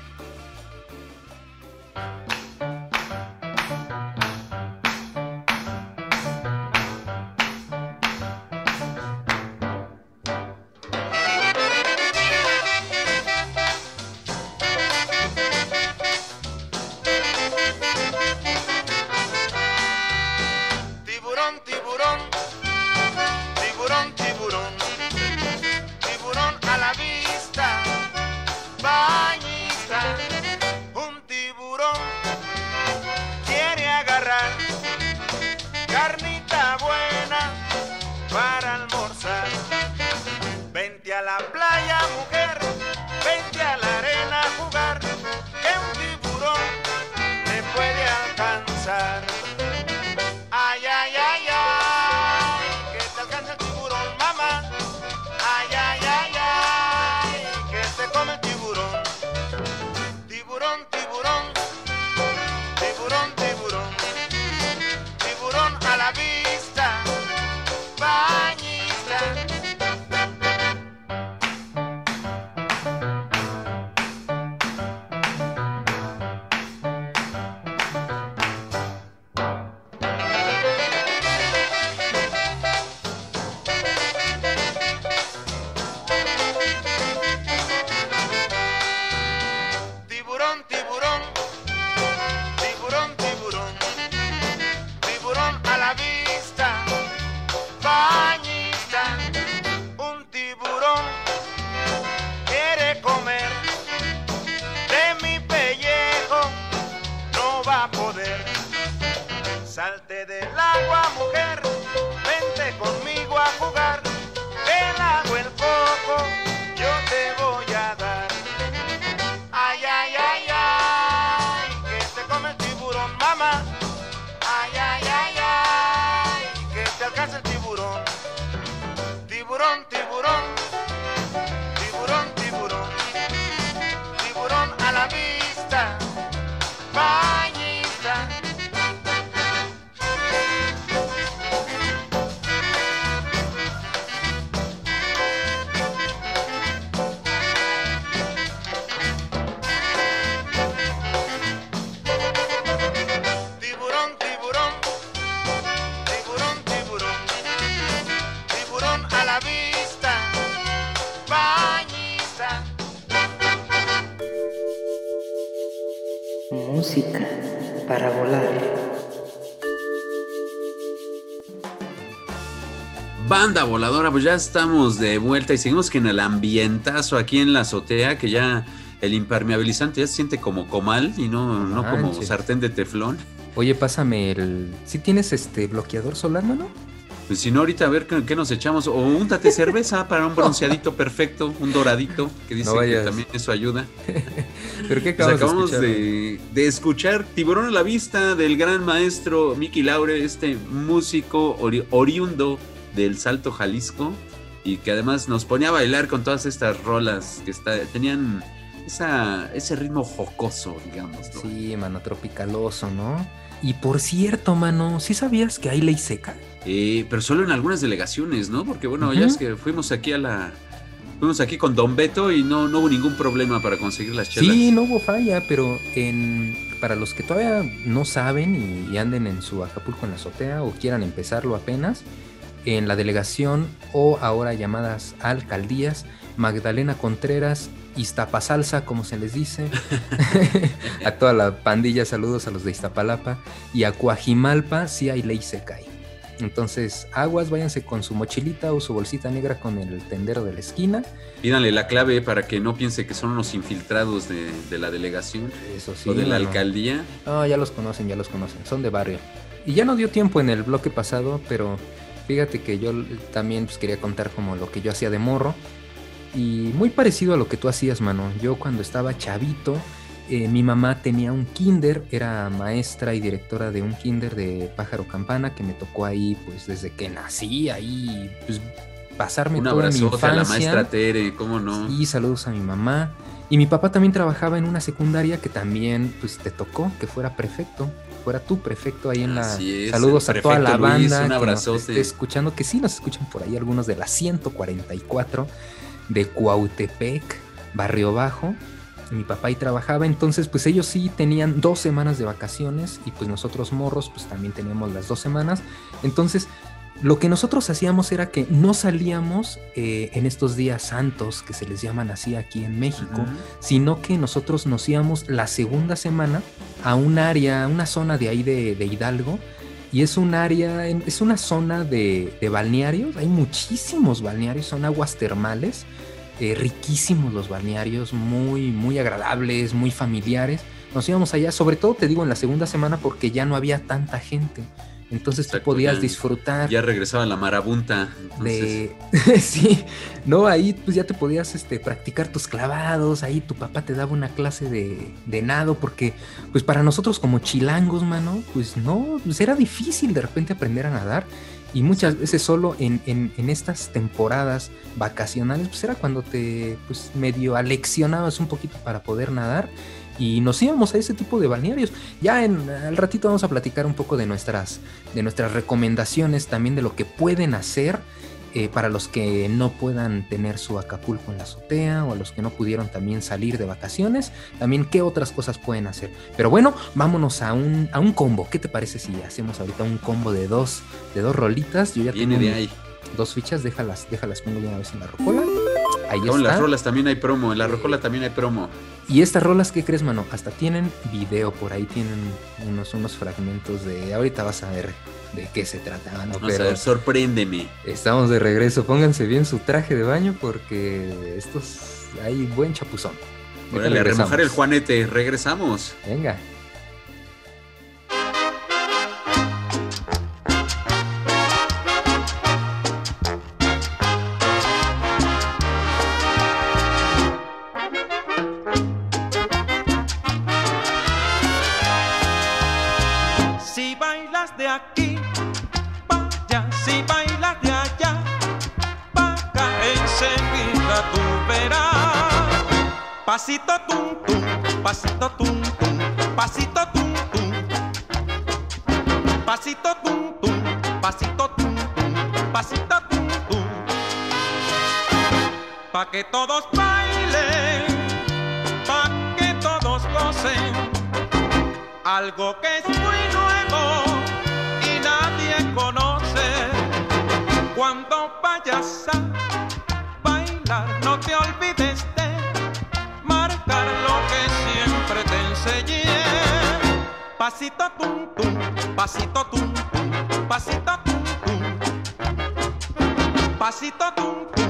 Banda voladora, pues ya estamos de vuelta y seguimos que en el ambientazo aquí en la azotea, que ya el impermeabilizante ya se siente como comal y no, no como sartén de teflón. Oye, pásame el. ¿Sí tienes este bloqueador solar, mano? Pues si no, ahorita a ver qué, nos echamos. O úntate cerveza para un (laughs) bronceadito perfecto, un doradito, que dice que también eso ayuda. (laughs) ¿Pero qué pues acabamos, de, escuchar? De, escuchar Tiburón a la vista del gran maestro Miki Laure, este músico oriundo del Salto Jalisco y que además nos ponía a bailar con todas estas rolas que está, tenían esa, ese ritmo jocoso, digamos. Sí, mano, tropicaloso, ¿no? Y por cierto, mano, ¿sí sabías que hay ley seca? Eh, pero solo en algunas delegaciones, ¿no? Porque bueno, ya es que fuimos aquí a la... Fuimos aquí con Don Beto y no, no hubo ningún problema para conseguir las chelas. Sí, no hubo falla, pero en, para los que todavía no saben y, anden en su Acapulco en la azotea o quieran empezarlo apenas, en la delegación o ahora llamadas alcaldías, Magdalena Contreras, Iztapasalsa, como se les dice, (laughs) (laughs) a toda la pandilla, saludos a los de Iztapalapa, y a Coajimalpa, sí hay ley seca ahí. Entonces, aguas, váyanse con su mochilita o su bolsita negra con el tendero de la esquina. Pídanle la clave para que no piense que son unos infiltrados de, la delegación Eso sí, o de la alcaldía. No, ya los conocen, ya los conocen, son de barrio. Y ya no dio tiempo en el bloque pasado, pero fíjate que yo también pues, quería contar como lo que yo hacía de morro. Y muy parecido a lo que tú hacías, mano. Yo cuando estaba chavito, eh, mi mamá tenía un kinder, era maestra y directora de un kinder de Pájaro Campana que me tocó ahí, pues desde que nací, ahí, pues pasarme un toda mi infancia. a la maestra Tere, ¿cómo no? Y saludos a mi mamá. Y mi papá también trabajaba en una secundaria que también, pues te tocó que fuera prefecto fuera tu prefecto ahí en la. Saludos a toda la banda. un abrazote. Que escuchando, que sí nos escuchan por ahí algunos de la 144 de Cuautepec, Barrio Bajo. Mi papá ahí trabajaba, entonces pues ellos sí tenían dos semanas de vacaciones y pues nosotros morros pues también teníamos las dos semanas. Entonces lo que nosotros hacíamos era que no salíamos eh, en estos días santos, que se les llaman así aquí en México, sino que nosotros nos íbamos la segunda semana a un área, una zona de ahí de, Hidalgo, y es un área, es una zona de, balnearios, hay muchísimos balnearios, son aguas termales, eh, riquísimos los balnearios, muy, muy agradables, muy familiares. Nos íbamos allá, sobre todo te digo en la segunda semana porque ya no había tanta gente. Entonces tú podías disfrutar. Ya regresaba la marabunta. De... (laughs) sí, no, ahí pues ya te podías este, practicar tus clavados, ahí tu papá te daba una clase de, de nado, porque pues para nosotros como chilangos, mano, pues no, pues era difícil de repente aprender a nadar. Y muchas veces solo en, en, estas temporadas vacacionales, pues era cuando te pues medio aleccionabas un poquito para poder nadar y nos íbamos a ese tipo de balnearios. Ya en al ratito vamos a platicar un poco de nuestras, de nuestras recomendaciones, también de lo que pueden hacer eh, para los que no puedan tener su Acapulco en la azotea o a los que no pudieron también salir de vacaciones, también qué otras cosas pueden hacer. Pero bueno, vámonos a un, a un combo. ¿Qué te parece si hacemos ahorita un combo de dos, de dos rolitas? Yo ya tengo de ahí. dos fichas, déjalas, déjalas pongo de una vez en la rocola. Ahí Con las rolas también hay promo, en la rocola también hay promo. Y estas rolas, ¿qué crees, mano? Hasta tienen video, por ahí tienen unos, unos fragmentos de. Ahorita vas a ver de qué se trata, mano. Pero sorpréndeme. Estamos de regreso. Pónganse bien su traje de baño porque estos. Hay buen chapuzón. Órale, a remojar el Juanete. Regresamos. Venga. Pasito tum tum, pasito tum tum, pasito tum tum. Pasito tum tum, pasito tum tum, pasito tum tum. Pa que todos bailen, pa que todos gocen. Algo que es muy nuevo y nadie conoce. Cuando vayas a bailar, no te olvides enseñé. Pasito tum tum, pasito tum tum, pasito tum tum. Pasito tum tum,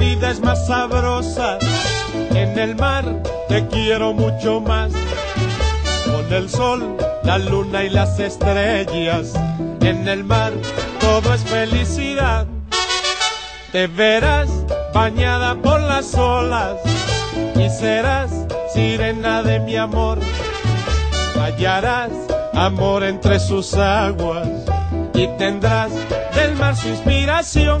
vida es más sabrosa. En el mar te quiero mucho más. Con el sol, la luna y las estrellas. En el mar todo es felicidad. Te verás bañada por las olas y serás sirena de mi amor. Hallarás amor entre sus aguas y tendrás del mar su inspiración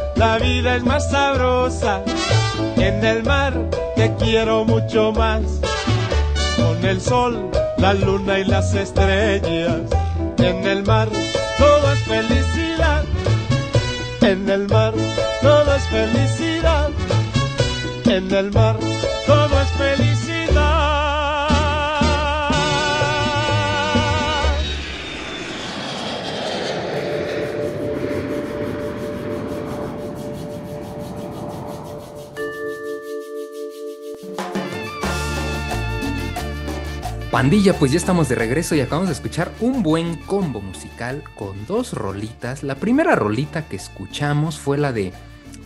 la vida es más sabrosa. En el mar te quiero mucho más. Con el sol, la luna y las estrellas. En el mar todo es felicidad. En el mar todo es felicidad. En el mar todo es Pandilla, pues ya estamos de regreso y acabamos de escuchar un buen combo musical con dos rolitas. La primera rolita que escuchamos fue la de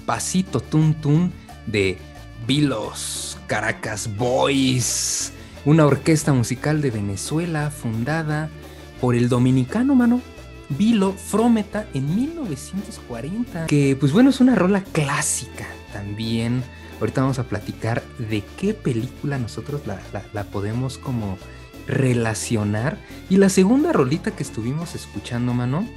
Pasito Tun de Vilos Caracas Boys, una orquesta musical de Venezuela fundada por el dominicano, mano, Vilo Frometa en 1940. Que pues bueno, es una rola clásica también. Ahorita vamos a platicar de qué película nosotros la, la podemos como relacionar. Y la segunda rolita que estuvimos escuchando, mano,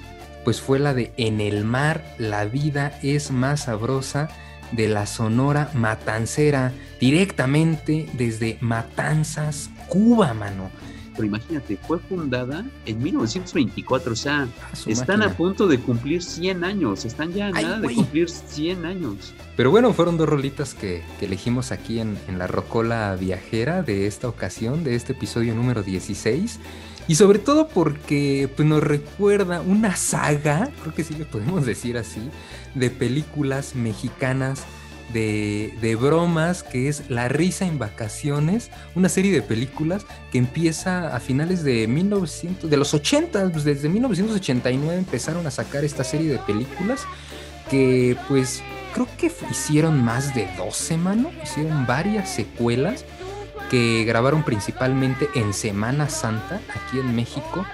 pues fue la de En el mar la vida es más sabrosa de la Sonora Matancera, directamente desde Matanzas, Cuba, mano. Pero imagínate, fue fundada en 1924, o sea, están a punto de cumplir 100 años, están ya a nada de cumplir 100 años. Pero bueno, fueron dos rolitas que, elegimos aquí en, en, la Rocola Viajera de esta ocasión, de este episodio número 16. Y sobre todo porque pues, nos recuerda una saga, creo que sí le podemos decir así, de películas mexicanas de, bromas que es La risa en vacaciones, una serie de películas que empieza a finales de 1900, de los 80, pues desde 1989 empezaron a sacar esta serie de películas que pues creo que hicieron más de 12, mano, hicieron varias secuelas que grabaron principalmente en Semana Santa aquí en México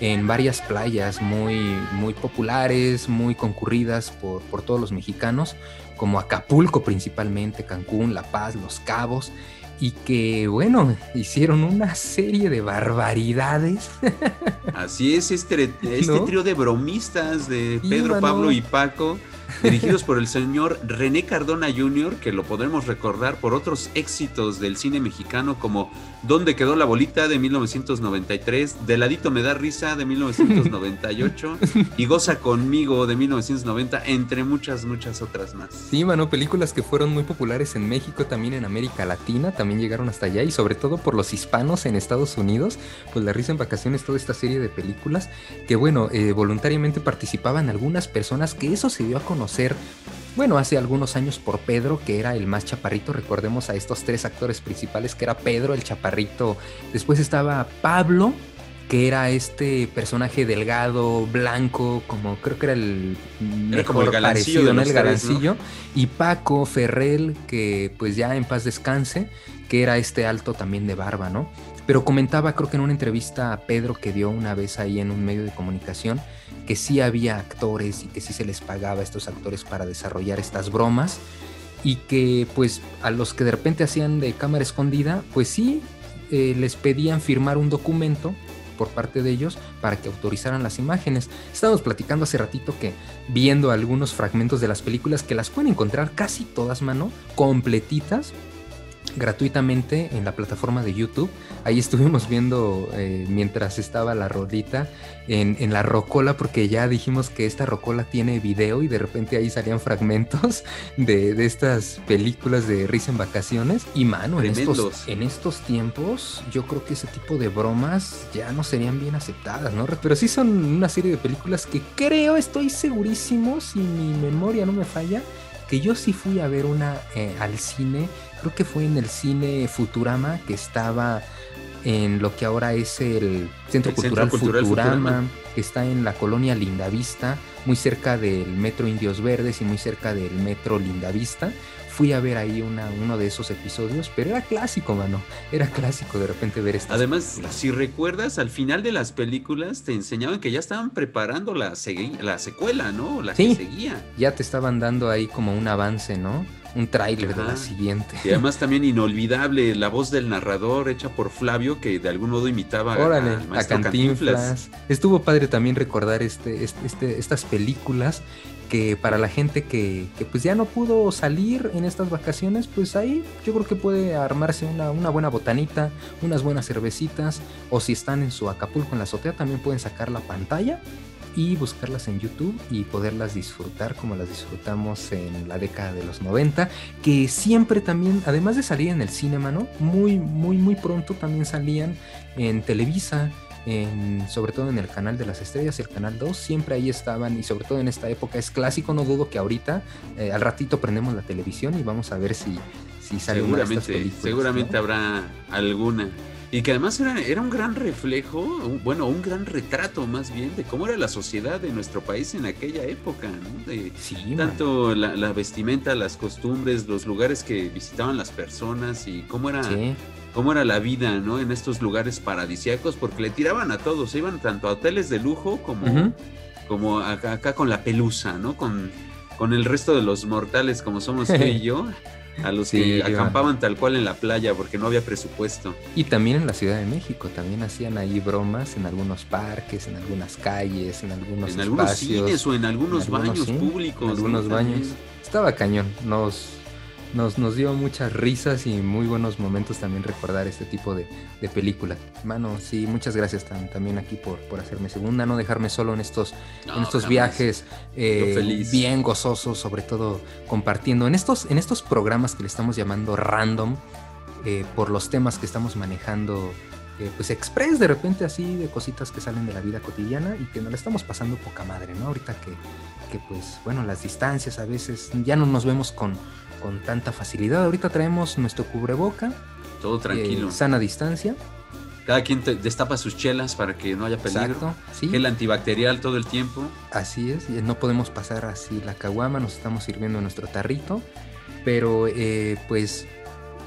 en varias playas muy, muy populares, muy concurridas por, por todos los mexicanos, como Acapulco principalmente, Cancún, La Paz, Los Cabos, y que bueno, hicieron una serie de barbaridades. (laughs) Así es, este, este trío de bromistas de Pedro, Pablo y Paco dirigidos por el señor René Cardona Jr., que lo podremos recordar por otros éxitos del cine mexicano como ¿Dónde quedó la bolita? de 1993, De ladito me da risa de 1998 (laughs) y Goza conmigo de 1990, entre muchas, muchas otras más. Sí, mano, películas que fueron muy populares en México, también en América Latina, también llegaron hasta allá y sobre todo por los hispanos en Estados Unidos, pues La risa en vacaciones, toda esta serie de películas que bueno, eh, voluntariamente participaban algunas personas que eso se dio a conocer bueno, hace algunos años por Pedro, que era el más chaparrito. Recordemos a estos tres actores principales, que era Pedro, el chaparrito. Después estaba Pablo, que era este personaje delgado, blanco, como creo que era el mejor el parecido, el galancillo. Y Paco Ferrell, que pues ya en paz descanse, que era este alto también de barba, ¿no? Pero comentaba, creo que en una entrevista a Pedro que dio una vez ahí en un medio de comunicación, que sí había actores y que sí se les pagaba a estos actores para desarrollar estas bromas y que pues a los que de repente hacían de cámara escondida, pues sí eh, les pedían firmar un documento por parte de ellos para que autorizaran las imágenes. Estábamos platicando hace ratito que viendo algunos fragmentos de las películas que las pueden encontrar casi todas, mano, completitas gratuitamente en la plataforma de YouTube. Ahí estuvimos viendo eh, mientras estaba la rodita en, la rocola, porque ya dijimos que esta rocola tiene video y de repente ahí salían fragmentos (laughs) de, estas películas de risa en vacaciones. Y mano, en estos, en estos tiempos yo creo que ese tipo de bromas ya no serían bien aceptadas, ¿no? Pero sí son una serie de películas que creo, estoy segurísimo, si mi memoria no me falla, que yo sí fui a ver una eh, al cine, creo que fue en el cine Futurama, que estaba en lo que ahora es el Centro, Cultural, Futurama, que está en la colonia Lindavista, muy cerca del Metro Indios Verdes y muy cerca del Metro Lindavista fui a ver ahí una, uno de esos episodios, pero era clásico, mano. Era clásico de repente ver estas Además, si recuerdas, al final de las películas te enseñaban que ya estaban preparando la, la secuela, ¿no? La que seguía. Ya te estaban dando ahí como un avance, ¿no? Un tráiler de la siguiente. Y además también inolvidable la voz del narrador hecha por Flavio que de algún modo imitaba a, Cantinflas. Estuvo padre también recordar este, este, este, estas películas que para la gente que, pues ya no pudo salir en estas vacaciones, pues ahí yo creo que puede armarse una, una, buena botanita, unas buenas cervecitas, o si están en su Acapulco en la azotea, también pueden sacar la pantalla y buscarlas en YouTube y poderlas disfrutar como las disfrutamos en la década de los 90, que siempre también, además de salir en el cine, ¿no? Muy, muy, muy pronto también salían en Televisa, sobre todo en el canal de las estrellas el canal 2, siempre ahí estaban y sobre todo en esta época es clásico, no dudo que ahorita eh, al ratito prendemos la televisión y vamos a ver si, si sale Seguramente, seguramente habrá alguna. Y que además era, era un gran reflejo, bueno, un gran retrato más bien de cómo era la sociedad de nuestro país en aquella época, ¿no? De Sí, tanto la, la vestimenta, las costumbres, los lugares que visitaban las personas y cómo era, Sí. cómo era la vida, ¿no? En estos lugares paradisíacos, porque le tiraban a todos, iban tanto a hoteles de lujo como, como acá, acá con la pelusa, ¿no? Con, con el resto de los mortales como somos tú y (laughs) yo, a los Sí, que acampaban tal cual en la playa porque no había presupuesto. Y también en la Ciudad de México, también hacían ahí bromas en algunos parques, en algunas calles, en algunos en algunos espacios, cines o en algunos en algunos, baños públicos. en ¿no? algunos baños. Estaba cañón, nos, nos, nos dio muchas risas y muy buenos momentos también recordar este tipo de, de película. Mano, sí, muchas gracias tam- también aquí por, por hacerme segunda, no dejarme solo en estos, No, en estos jamás. viajes eh, feliz. bien gozosos, sobre todo compartiendo en estos, en estos programas que le estamos llamando random, eh, por los temas que estamos manejando, eh, pues express de repente así, de cositas que salen de la vida cotidiana y que nos la estamos pasando poca madre, ¿no? Ahorita que, que pues bueno, las distancias a veces ya no nos vemos con, con tanta facilidad. Ahorita traemos nuestro cubreboca, Todo tranquilo. eh, sana distancia. Cada quien te- destapa sus chelas para que no haya peligro. Exacto, sí. Gel antibacterial todo el tiempo. Así es, no podemos pasar así la caguama, nos estamos sirviendo nuestro tarrito, pero eh, pues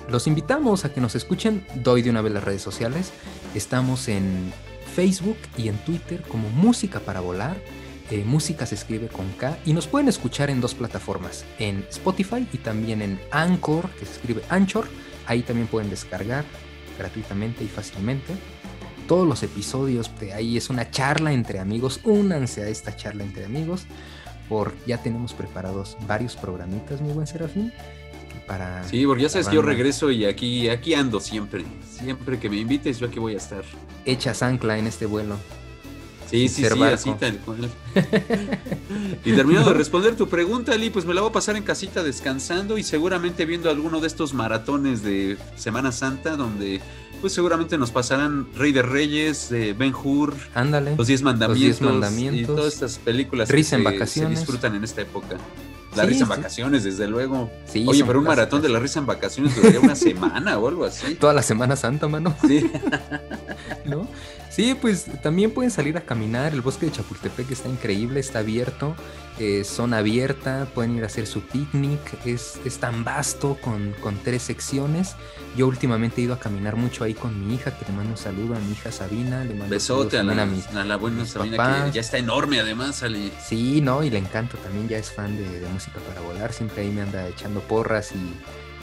los invitamos a que nos escuchen, doy de una vez las redes sociales, estamos en Facebook y en Twitter como Música para Volar, eh, música se escribe con K, y nos pueden escuchar en dos plataformas, en Spotify y también en Anchor, que se escribe Anchor, ahí también pueden descargar gratuitamente y fácilmente todos los episodios de ahí es una charla entre amigos. Únanse a esta charla entre amigos. Por ya tenemos preparados varios programitas, mi buen Serafín. Para Sí, porque ya sabes que yo regreso y aquí, aquí ando siempre. Siempre que me invites, yo aquí voy a estar. Echas ancla en este vuelo. Sí, sí, sí, barco. así tal cual. y terminando de (laughs) responder tu pregunta, Ali, pues me la voy a pasar en casita descansando y seguramente viendo alguno de estos maratones de Semana Santa donde pues seguramente nos pasarán Rey de Reyes, eh, Ben Hur, Ándale. Los Diez Mandamientos, Mandamientos. y todas estas películas Risa en que se- vacaciones. se disfrutan en esta época. La Sí, risa en sí. vacaciones, desde luego. Sí, Oye, pero un clásicas. maratón de la risa en vacaciones duraría una semana o algo así. (laughs) Toda la Semana Santa, mano. Sí. (laughs) ¿no? Sí, pues también pueden salir a caminar. El bosque de Chapultepec está increíble, está abierto, eh, zona abierta, pueden ir a hacer su picnic. Es, es tan vasto con, con tres secciones. Yo últimamente he ido a caminar mucho ahí con mi hija, que le mando un saludo a mi hija Sabina. Le mando Besote a la, a mis- a la buena Sabina papás. que ya está enorme además, Ali. Sí, no, y le encanta también, ya es fan de, de música para volar, siempre ahí me anda echando porras y...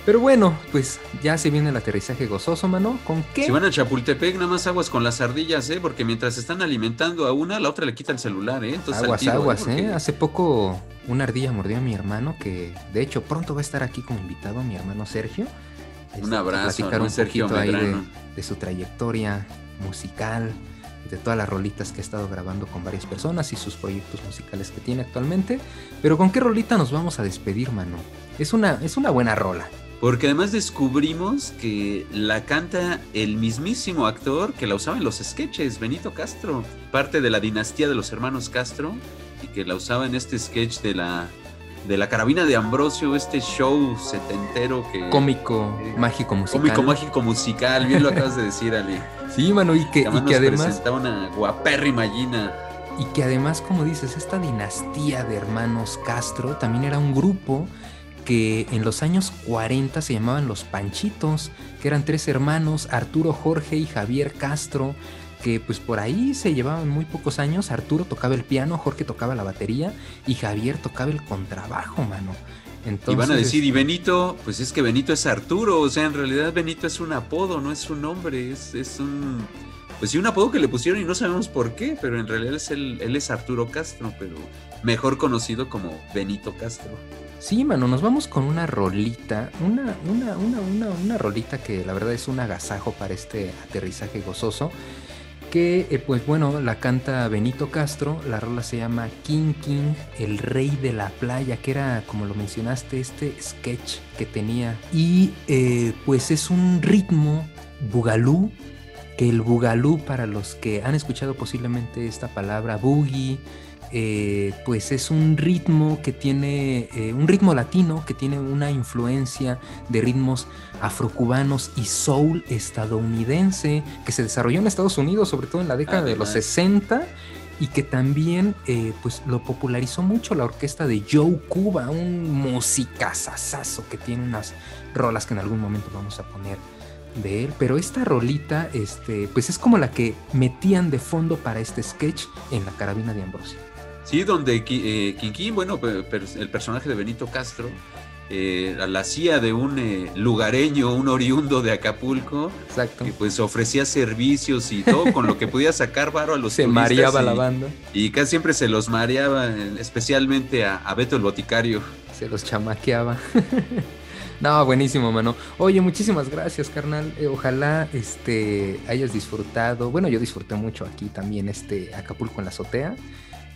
Pero bueno, pues ya se viene el aterrizaje gozoso, mano. ¿Con qué? Si van a Chapultepec, nada más aguas con las ardillas, ¿eh? Porque mientras están alimentando a una, la otra le quita el celular, ¿eh? Entonces, aguas, tiro, aguas, ¿eh? Hace poco una ardilla mordió a mi hermano, que de hecho pronto va a estar aquí como invitado, mi hermano Sergio. Este, Un abrazo, platicar un Sergio poquito ahí de, de su trayectoria musical, de todas las rolitas que ha estado grabando con varias personas y sus proyectos musicales que tiene actualmente. Pero ¿con qué rolita nos vamos a despedir, mano? Es una, es una buena rola. Porque además descubrimos que la canta el mismísimo actor que la usaba en los sketches, Benito Castro, parte de la dinastía de los hermanos Castro, y que la usaba en este sketch de la, de la carabina de Ambrosio, este show setentero que... Cómico, mágico, musical. Cómico, mágico, musical, bien lo (laughs) acabas de decir, Ali. Sí, mano, y que, y además que además... presentaba una guapérrima Gina. Y que además, como dices, esta dinastía de hermanos Castro también era un grupo que en los años 40 se llamaban los Panchitos, que eran tres hermanos, Arturo, Jorge y Javier Castro, que pues por ahí se llevaban muy pocos años. Arturo tocaba el piano, Jorge tocaba la batería y Javier tocaba el contrabajo, mano. Entonces, y van a decir, y Benito, pues es que Benito es Arturo, o sea, en realidad Benito es un apodo, no es un nombre, es, es un... Pues sí, un apodo que le pusieron y no sabemos por qué, pero en realidad es él, él es Arturo Castro, pero mejor conocido como Benito Castro. Sí, mano, nos vamos con una rolita, una, una, una, una, una rolita que la verdad es un agasajo para este aterrizaje gozoso. Que, eh, pues bueno, la canta Benito Castro. La rola se llama King King, el rey de la playa, que era, como lo mencionaste, este sketch que tenía. Y eh, pues es un ritmo bugalú. Que el bugalú, para los que han escuchado posiblemente esta palabra boogie, eh, pues es un ritmo que tiene, eh, un ritmo latino que tiene una influencia de ritmos afrocubanos y soul estadounidense que se desarrolló en Estados Unidos, sobre todo en la década de los 60 y que también eh, pues lo popularizó mucho la orquesta de Joe Cuba, un musicazazazo que tiene unas rolas que en algún momento vamos a poner de él, pero esta rolita este pues es como la que metían de fondo para este sketch en la carabina de Ambrosio. Sí, donde eh, bueno, el personaje de Benito Castro, eh, la hacía de un eh, lugareño, un oriundo de Acapulco, Exacto. que pues ofrecía servicios y todo con lo que podía sacar varo a los (laughs) Se mareaba la banda. Y casi siempre se los mareaba, especialmente a, a Beto el Boticario. Se los chamaqueaba. (laughs) No, buenísimo, mano. Oye, muchísimas gracias, carnal. Eh, ojalá este, hayas disfrutado. Bueno, yo disfruté mucho aquí también este Acapulco en la azotea.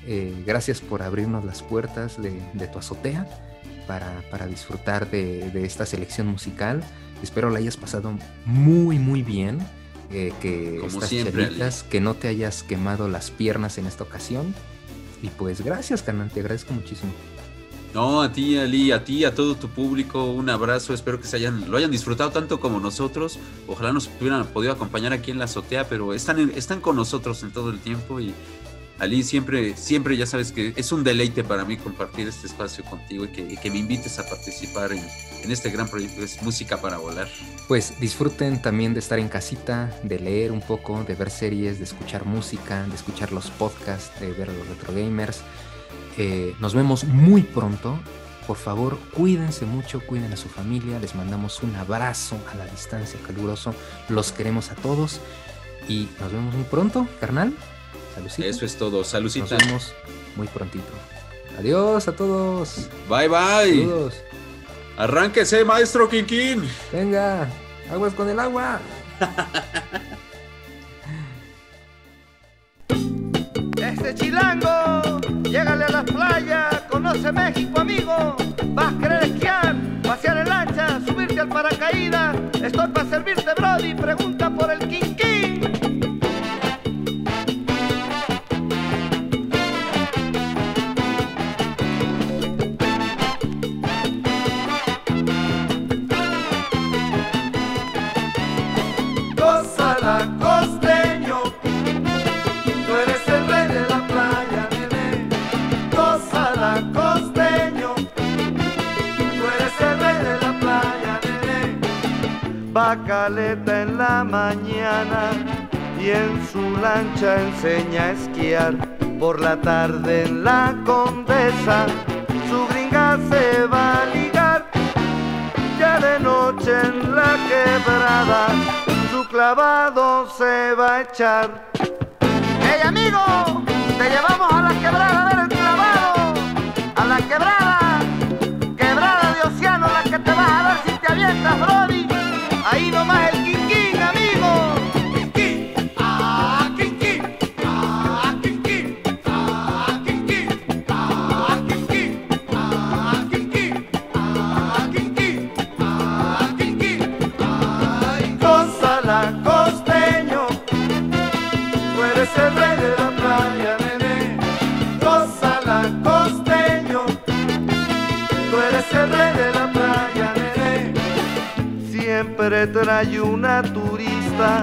Eh, gracias por abrirnos las puertas de, tu azotea para, disfrutar de, esta selección musical. Espero la hayas pasado muy, muy bien. Eh, que Como siempre, que no te hayas quemado las piernas en esta ocasión. Y pues gracias, carnal, te agradezco muchísimo. No, a ti, Ali, a ti, a todo tu público, un abrazo. Espero que se hayan, lo hayan disfrutado tanto como nosotros. Ojalá nos hubieran podido acompañar aquí en la azotea, pero están, están con nosotros en todo el tiempo y Ali, siempre, siempre ya sabes que es un deleite para mí compartir este espacio contigo y que, me invites a participar en, este gran proyecto que es Música para Volar. Pues disfruten también de estar en casita, de leer un poco, de ver series, de escuchar música, de escuchar los podcasts, de ver los retro gamers. Eh, nos vemos muy pronto. Por favor, cuídense mucho, cuiden a su familia. Les mandamos un abrazo a la distancia caluroso. Los queremos a todos y nos vemos muy pronto, carnal. Eso es todo. Salucita. Nos vemos muy prontito. Adiós a todos. Bye bye. Saludos. Arránquese, maestro Quinquín. Venga, aguas con el agua. Este chilango, llégale a las playas, conoce México, amigo. Vas a querer esquiar, pasear en lancha, subirte al paracaídas. Estoy para servirte, Brody. Pregunta por el Quinquín. Bacaleta en la mañana y en su lancha enseña a esquiar. Por la tarde en la condesa su gringa se va a ligar. Ya de noche en la quebrada su clavado se va a echar. ¡Hey amigo! Te llevamos a la quebrada a ver el clavado. A la. Quebrada Trae una turista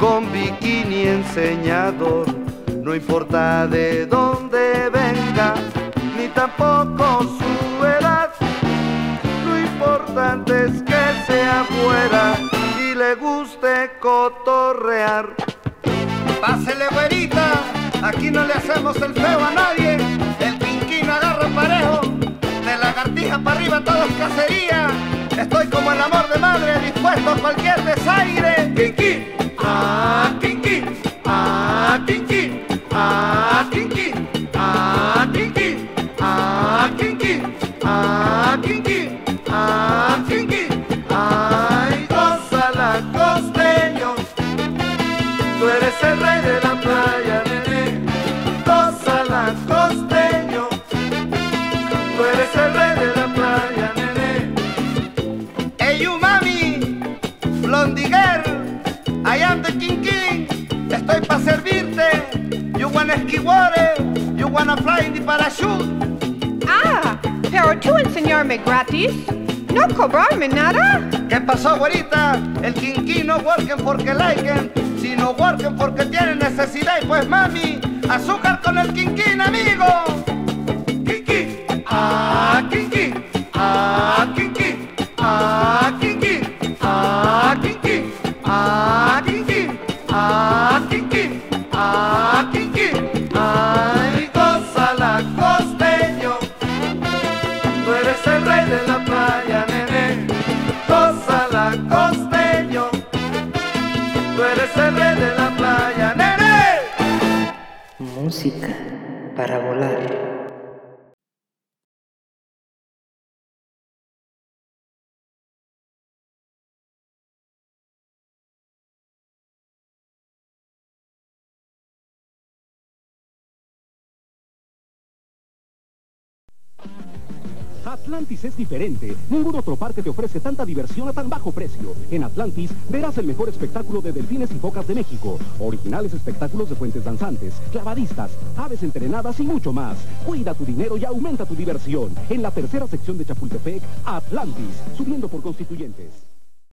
con bikini enseñador. No importa de dónde venga, ni tampoco su edad. Lo importante es que sea fuera y le guste cotorrear. Pásele, güerita, aquí no le hacemos el feo a nadie. El quinquín agarra parejo, de lagartija para arriba todo es cacería. Estoy como el amor de madre, dispuesto a cualquier desaire. Quinquín, ah, quinquín, ah, quinquín, ah, quinquín, ah, quinquín, ah, quinquín, ah, quinquín, ah, quinquín. Ski water, you wanna fly in the parachute. Ah, pero tú enseñarme gratis. No cobrarme nada. ¿Qué pasó, güerita? El quinquí no worken porque liken, sino worken porque tienen necesidad. Y pues, mami, azúcar con el quinquín, amigo. Quinquí, ah, quinquí, ah, quinquí, ah, quinquí, ah, quinquí, ah, quinquí, ah, ah, quinquí. Ay, la costeño, tú eres el rey de la playa, nene. la costeño, tú eres el rey de la playa, nene. Música para volar. Atlantis es diferente. Ningún otro parque te ofrece tanta diversión a tan bajo precio. En Atlantis verás el mejor espectáculo de delfines y focas de México. Originales espectáculos de fuentes danzantes, clavadistas, aves entrenadas y mucho más. Cuida tu dinero y aumenta tu diversión. En la tercera sección de Chapultepec, Atlantis, subiendo por constituyentes.